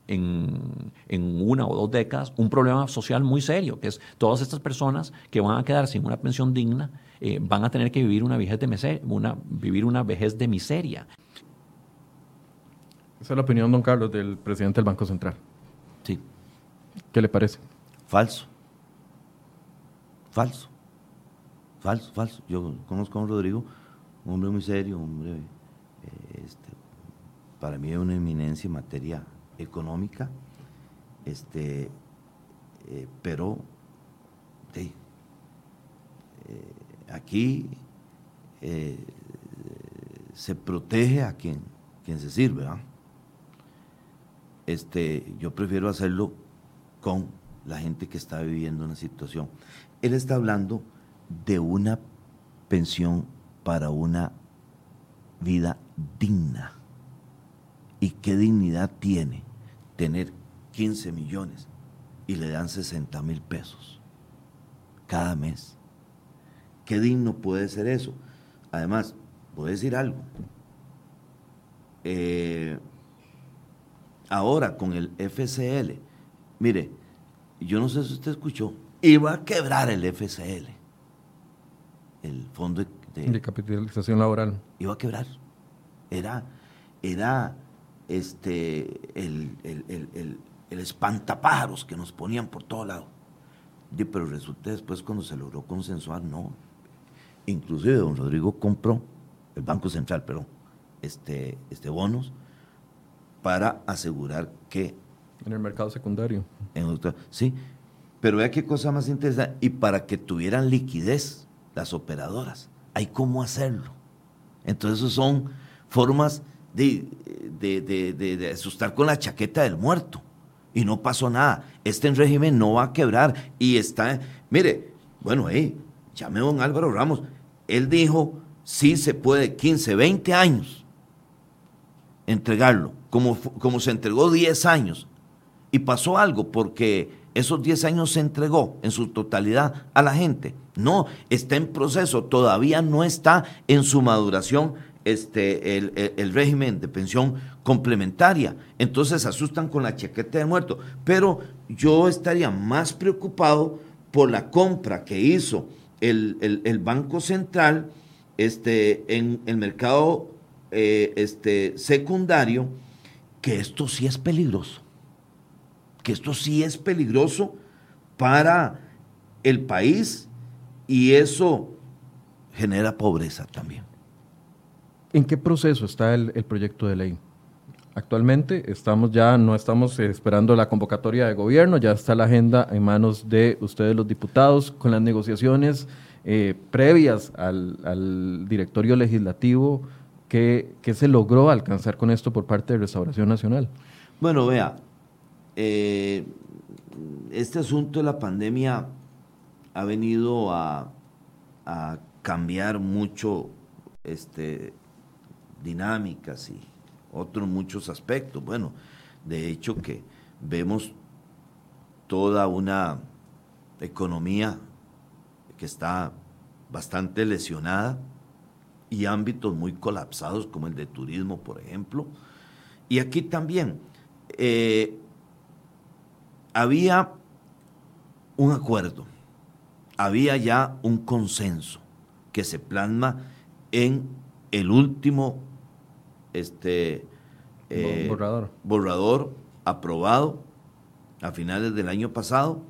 D: en, una o dos décadas un problema social muy serio, que es todas estas personas que van a quedar sin una pensión digna van a tener que vivir una vejez de una, vivir una vejez de miseria.
A: Esa es la opinión, don Carlos, del presidente del Banco Central.
B: Sí.
A: ¿Qué le parece?
B: Falso. Falso. Falso, falso. Yo conozco a un Rodrigo, un hombre muy serio, un hombre, eh, este, para mí es una eminencia en materia económica, este, eh, pero eh, aquí se protege a quien, quien se sirve. ¿verdad? este, yo prefiero hacerlo con la gente que está viviendo una situación. Él está hablando de una pensión para una vida digna. ¿Y qué dignidad tiene tener 15 millones y le dan 60 mil pesos cada mes? ¿Qué digno puede ser eso? Además, voy a decir algo. Eh, ahora con el FCL, mire, yo no sé si usted escuchó, iba a quebrar el FCL, el fondo
A: de, capitalización laboral.
B: Iba a quebrar. Era, era este, el, el, espantapájaros que nos ponían por todo lado. pero resulta después cuando se logró consensuar, no. Inclusive don Rodrigo compró, el Banco Central, pero este, este bonos para asegurar que...
A: En el mercado secundario.
B: En, sí, pero vea qué cosa más interesante. Y para que tuvieran liquidez las operadoras. Hay cómo hacerlo. Entonces son formas de, de, asustar con la chaqueta del muerto. Y no pasó nada. Este régimen no va a quebrar. Y está, mire, bueno, hey, llame a don Álvaro Ramos. Él dijo, sí se puede, 15, 20 años entregarlo, como, como se entregó 10 años. Y pasó algo porque esos 10 años se entregó en su totalidad a la gente. No, está en proceso, todavía no está en su maduración este, el, régimen de pensión complementaria. Entonces asustan con la chaqueta de muerto. Pero yo estaría más preocupado por la compra que hizo el, Banco Central este, en el mercado eh, este, secundario, que esto sí es peligroso que esto sí es peligroso para el país y eso genera pobreza también.
A: ¿En qué proceso está el, proyecto de ley? Actualmente estamos ya, no estamos esperando la convocatoria de gobierno, ya está la agenda en manos de ustedes los diputados con las negociaciones eh, previas al, directorio legislativo. ¿Qué, ¿Qué se logró alcanzar con esto por parte de Restauración Nacional?
B: Bueno, vea, eh, este asunto de la pandemia ha venido a, cambiar mucho este, dinámicas y otros muchos aspectos. Bueno, de hecho que vemos toda una economía que está bastante lesionada y ámbitos muy colapsados como el de turismo, por ejemplo. Y aquí también, eh, había un acuerdo, había ya un consenso que se plasma en el último este,
A: eh, borrador.
B: borrador aprobado a finales del año pasado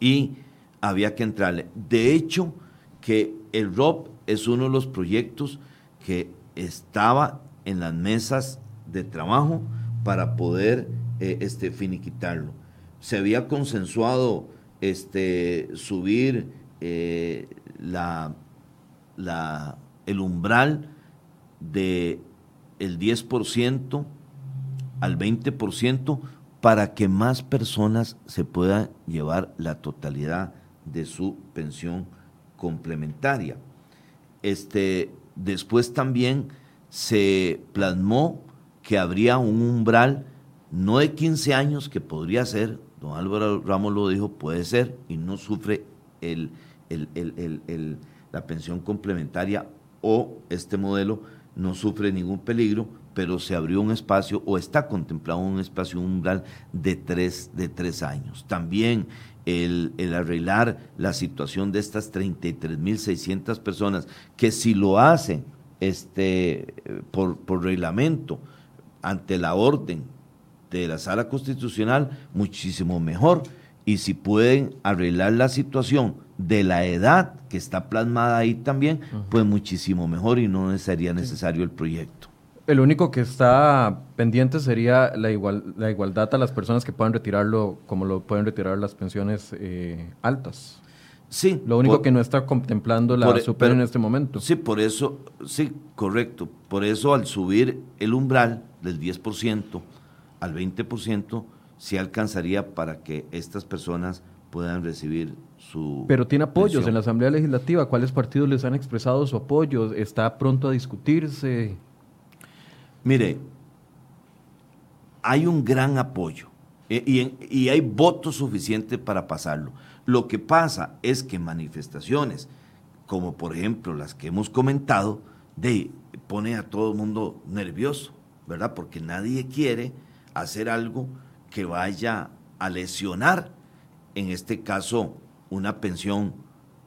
B: y había que entrarle. De hecho, que el ROP es uno de los proyectos que estaba en las mesas de trabajo para poder eh, este, finiquitarlo se había consensuado este, subir eh, la, la, el umbral de el 10% al 20% para que más personas se puedan llevar la totalidad de su pensión complementaria. Este, después también se plasmó que habría un umbral no de 15 años, que podría ser don Álvaro Ramos lo dijo, puede ser y no sufre el, la pensión complementaria o este modelo no sufre ningún peligro, pero se abrió un espacio o está contemplado un espacio umbral de tres, de tres años. También el, arreglar la situación de estas 33.600 personas que si lo hacen este, por, por reglamento ante la orden de la sala constitucional, muchísimo mejor. Y si pueden arreglar la situación de la edad que está plasmada ahí también, pues muchísimo mejor y no sería necesario el proyecto.
A: El único que está pendiente sería la, igual, la igualdad a las personas que puedan retirarlo, como lo pueden retirar las pensiones eh, altas.
B: Sí.
A: Lo único que no está contemplando la e, super en este momento.
B: Sí, por eso, sí, correcto. Por eso al subir el umbral del 10%, al 20% si alcanzaría para que estas personas puedan recibir su...
A: Pero tiene apoyos en la Asamblea Legislativa. ¿Cuáles partidos les han expresado su apoyo? ¿Está pronto a discutirse?
B: Mire, hay un gran apoyo eh, y, y hay votos suficientes para pasarlo. Lo que pasa es que manifestaciones, como por ejemplo las que hemos comentado, de, pone a todo el mundo nervioso, ¿verdad? Porque nadie quiere hacer algo que vaya a lesionar, en este caso, una pensión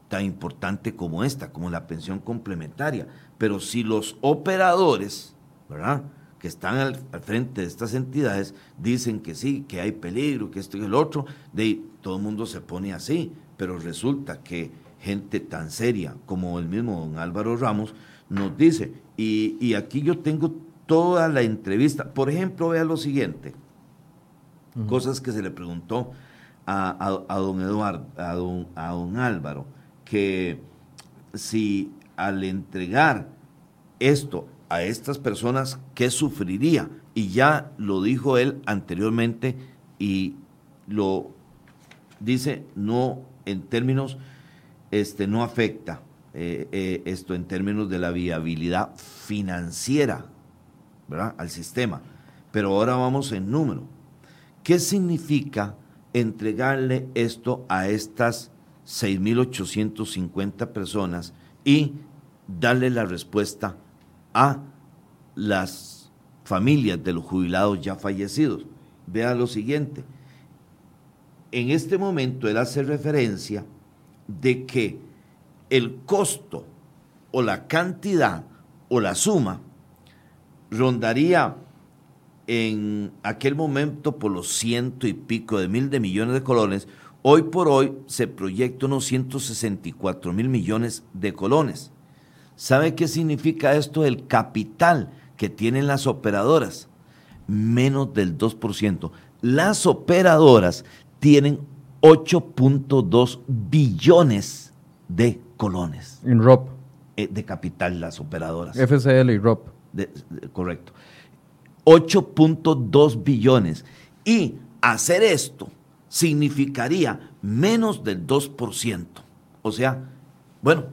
B: tan importante como esta, como la pensión complementaria. Pero si los operadores, ¿verdad? que están al, frente de estas entidades dicen que sí, que hay peligro, que esto y el otro, de todo el mundo se pone así, pero resulta que gente tan seria como el mismo don Álvaro Ramos nos dice, y, aquí yo tengo toda la entrevista, por ejemplo, vea lo siguiente, cosas que se le preguntó a, don Eduardo, a don, a don Álvaro, que si al entregar esto a estas personas, ¿qué sufriría? Y ya lo dijo él anteriormente y lo dice no en términos, este, no afecta eh, eh, esto en términos de la viabilidad financiera ¿verdad? al sistema. Pero ahora vamos en número. ¿Qué significa entregarle esto a estas 6.850 personas y darle la respuesta a las familias de los jubilados ya fallecidos. Vea lo siguiente. En este momento él hace referencia de que el costo o la cantidad o la suma rondaría en aquel momento por los ciento y pico de mil de millones de colones, hoy por hoy se proyecta unos 164 mil millones de colones. ¿Sabe qué significa esto del capital que tienen las operadoras? Menos del 2%. Las operadoras tienen 8.2 billones de colones.
A: En ROP.
B: Eh, de capital las operadoras.
A: FCL y ROP.
B: correcto. 8.2 billones. Y hacer esto significaría menos del 2%. O sea, bueno,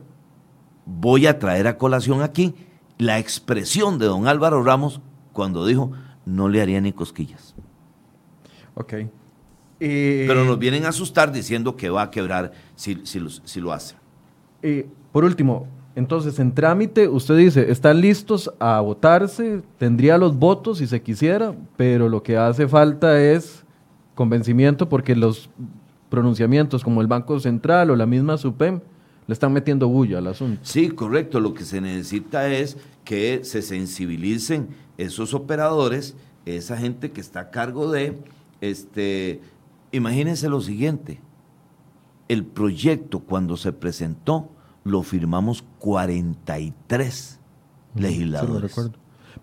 B: voy a traer a colación aquí la expresión de don Álvaro Ramos cuando dijo no le haría ni cosquillas.
A: Ok.
B: Pero nos vienen a asustar diciendo que va a quebrar si, si, lo, hace.
A: por último, entonces en trámite usted dice, están listos a votarse, tendría los votos si se quisiera, pero lo que hace falta es convencimiento porque los pronunciamientos como el Banco Central o la misma SUPEM le están metiendo bulla al asunto.
B: Sí, correcto. Lo que se necesita es que se sensibilicen esos operadores, esa gente que está a cargo de, este, imagínense lo siguiente, el proyecto cuando se presentó lo firmamos 43 legisladores.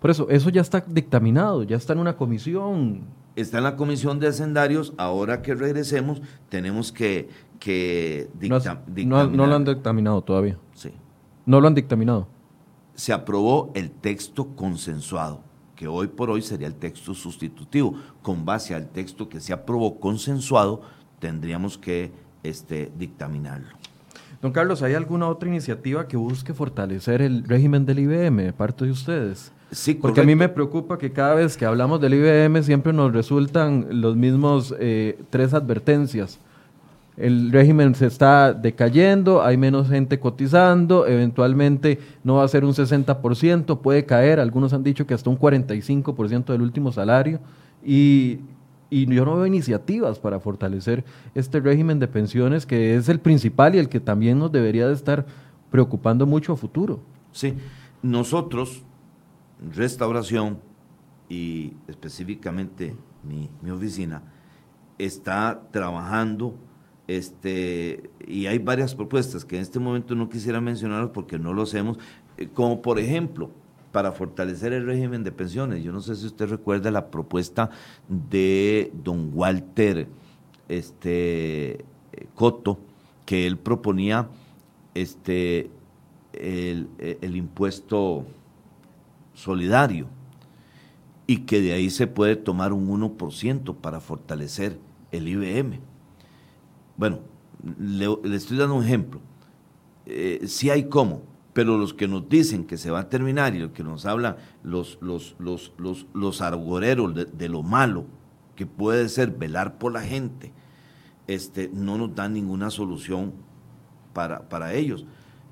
A: Por eso, eso ya está dictaminado, ya está en una comisión.
B: Está en la comisión de hacendarios, ahora que regresemos tenemos que que
A: no, no, lo han dictaminado todavía.
B: Sí.
A: No lo han dictaminado.
B: Se aprobó el texto consensuado, que hoy por hoy sería el texto sustitutivo. Con base al texto que se aprobó consensuado, tendríamos que este, dictaminarlo.
A: Don Carlos, ¿hay alguna otra iniciativa que busque fortalecer el régimen del IBM de parte de ustedes?
B: Sí,
A: Porque a mí me preocupa que cada vez que hablamos del IBM siempre nos resultan los mismos eh, tres advertencias. El régimen se está decayendo, hay menos gente cotizando, eventualmente no va a ser un 60%, puede caer, algunos han dicho que hasta un 45% del último salario, y, yo no veo iniciativas para fortalecer este régimen de pensiones que es el principal y el que también nos debería de estar preocupando mucho a futuro.
B: Sí, nosotros, Restauración y específicamente mi, mi oficina, está trabajando este, y hay varias propuestas que en este momento no quisiera mencionar porque no lo hacemos, eh, como por ejemplo, para fortalecer el régimen de pensiones. Yo no sé si usted recuerda la propuesta de don Walter este, Coto, que él proponía este, el, impuesto solidario y que de ahí se puede tomar un 1% para fortalecer el IBM bueno, le, estoy dando un ejemplo. Eh, sí hay cómo, pero los que nos dicen que se va a terminar y los que nos hablan los, los, los, los, los argoreros de, lo malo que puede ser velar por la gente, este, no nos dan ninguna solución para, para ellos.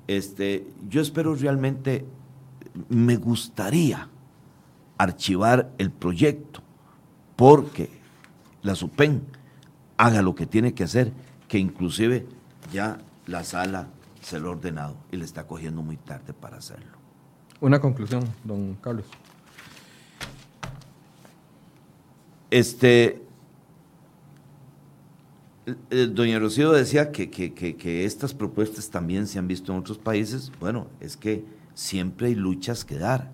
B: Este, yo espero realmente, me gustaría archivar el proyecto porque la SUPEN haga lo que tiene que hacer que inclusive ya la sala se lo ha ordenado y le está cogiendo muy tarde para hacerlo.
A: Una conclusión, don Carlos.
B: Este, eh, Doña Rocío decía que, que, estas propuestas también se han visto en otros países. Bueno, es que siempre hay luchas que dar.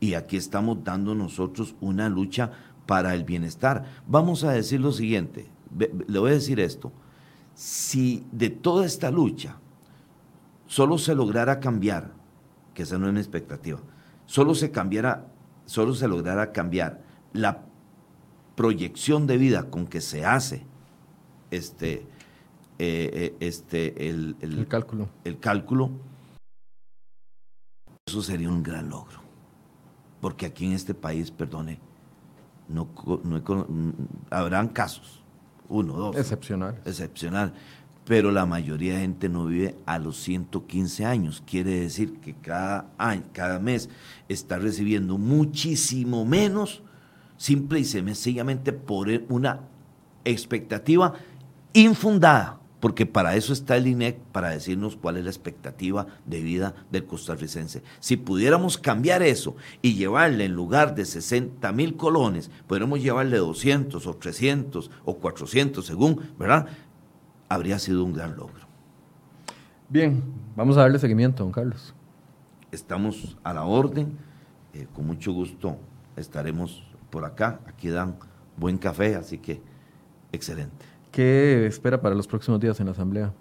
B: Y aquí estamos dando nosotros una lucha para el bienestar. Vamos a decir lo siguiente, le voy a decir esto. Si de toda esta lucha solo se lograra cambiar, que esa no es mi expectativa, solo se cambiara, solo se lograra cambiar la proyección de vida con que se hace este, eh, eh, este, el,
A: cálculo.
B: El cálculo, eso sería un gran logro. Porque aquí en este país, perdone, no, habrán casos, uno, dos.
A: Excepcional.
B: Excepcional. Pero la mayoría de gente no vive a los 115 años. Quiere decir que cada año, cada mes está recibiendo muchísimo menos, simple y sencillamente por una expectativa infundada, porque para eso está el INEC, para decirnos cuál es la expectativa de vida del costarricense. Si pudiéramos cambiar eso y llevarle en lugar de 60 mil colones, pudiéramos llevarle 200 o 300 o 400 según, ¿verdad? Habría sido un gran logro.
A: Bien, vamos a darle seguimiento, don Carlos.
B: Estamos a la orden, eh, con mucho gusto estaremos por acá, aquí dan buen café, así que excelente.
A: ¿Qué espera para los próximos días en la Asamblea?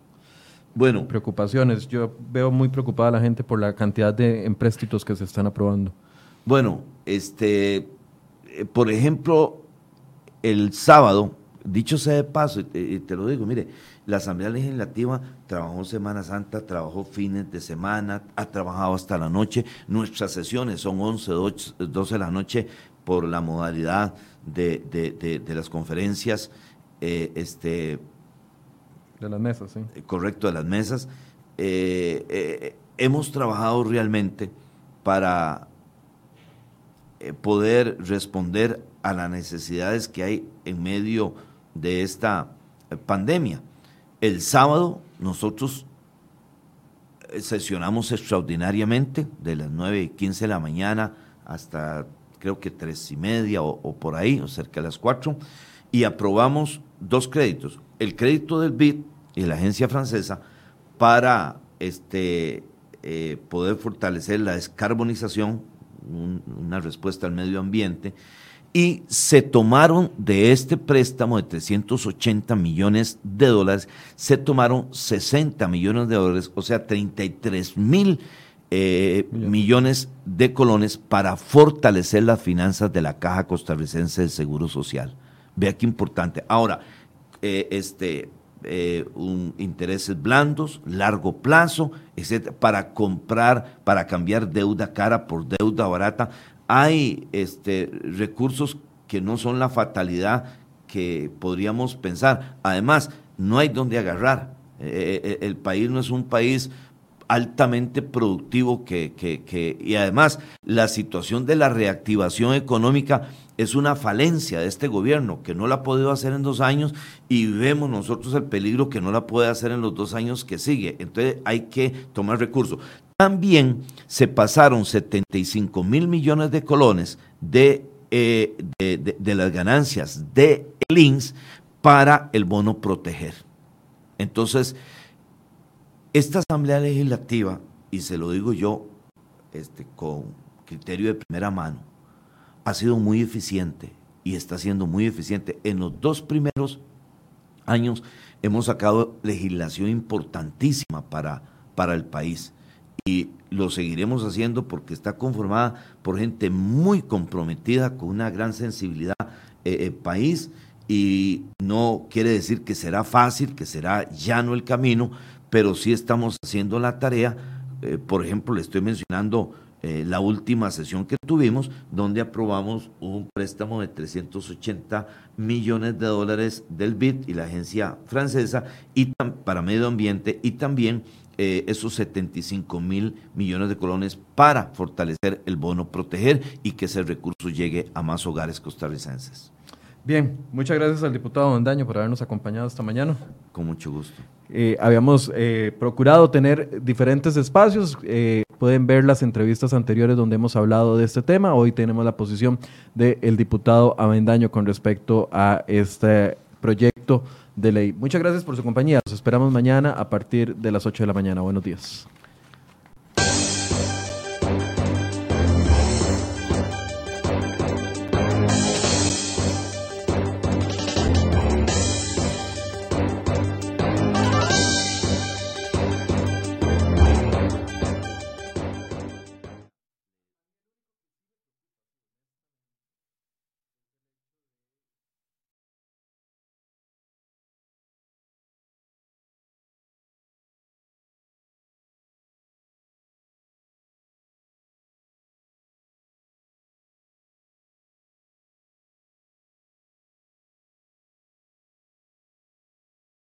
B: Bueno.
A: Preocupaciones. Yo veo muy preocupada a la gente por la cantidad de empréstitos que se están aprobando.
B: Bueno, este, eh, por ejemplo, el sábado, dicho sea de paso, y te lo digo, mire, la Asamblea Legislativa trabajó Semana Santa, trabajó fines de semana, ha trabajado hasta la noche. Nuestras sesiones son 11, 12 de la noche por la modalidad de, de las conferencias eh, este,
A: de las mesas, sí.
B: Eh, correcto, de las mesas. Eh, hemos trabajado realmente para poder responder a las necesidades que hay en medio de esta pandemia. El sábado nosotros sesionamos extraordinariamente de las 9 y 15 de la mañana hasta creo que tres y media o, o por ahí, o cerca de las 4, y aprobamos dos créditos, el crédito del BID y la agencia francesa para este, eh, poder fortalecer la descarbonización, una respuesta al medio ambiente, y se tomaron de este préstamo de 380 millones de dólares, se tomaron 60 millones de dólares, o sea, 33 mil eh, millones de colones para fortalecer las finanzas de la Caja Costarricense del Seguro Social. Vea qué importante. Ahora, eh, este, eh, un intereses blandos, largo plazo, etcétera, para comprar, para cambiar deuda cara por deuda barata. Hay este, recursos que no son la fatalidad que podríamos pensar. Además, no hay donde agarrar. Eh, el país no es un país altamente productivo que, que, que, y además la situación de la reactivación económica es una falencia de este gobierno que no la ha podido hacer en dos años y vemos nosotros el peligro que no la puede hacer en los dos años que sigue. Entonces hay que tomar recursos. También se pasaron 75 mil millones de colones de, eh, las ganancias de el INS para el bono proteger. Entonces, esta Asamblea Legislativa, y se lo digo yo este, con criterio de primera mano, ha sido muy eficiente y está siendo muy eficiente. En los dos primeros años hemos sacado legislación importantísima para, para el país y lo seguiremos haciendo porque está conformada por gente muy comprometida con una gran sensibilidad eh, eh, país y no quiere decir que será fácil, que será llano el camino, pero sí estamos haciendo la tarea. Eh, por ejemplo, le estoy mencionando eh, la última sesión que tuvimos, donde aprobamos un préstamo de 380 millones de dólares del BID y la agencia francesa y para medio ambiente y también eh, esos 75 mil millones de colones para fortalecer el bono proteger y que ese recurso llegue a más hogares costarricenses.
A: Bien, muchas gracias al diputado Mondaño por habernos acompañado esta mañana.
B: Con mucho gusto.
A: Eh, habíamos procurado tener diferentes espacios pueden ver las entrevistas anteriores donde hemos hablado de este tema. Hoy tenemos la posición del diputado Avendaño con respecto a este proyecto de ley. Muchas gracias por su compañía. Los esperamos mañana a partir de las 8 de la mañana. Buenos días.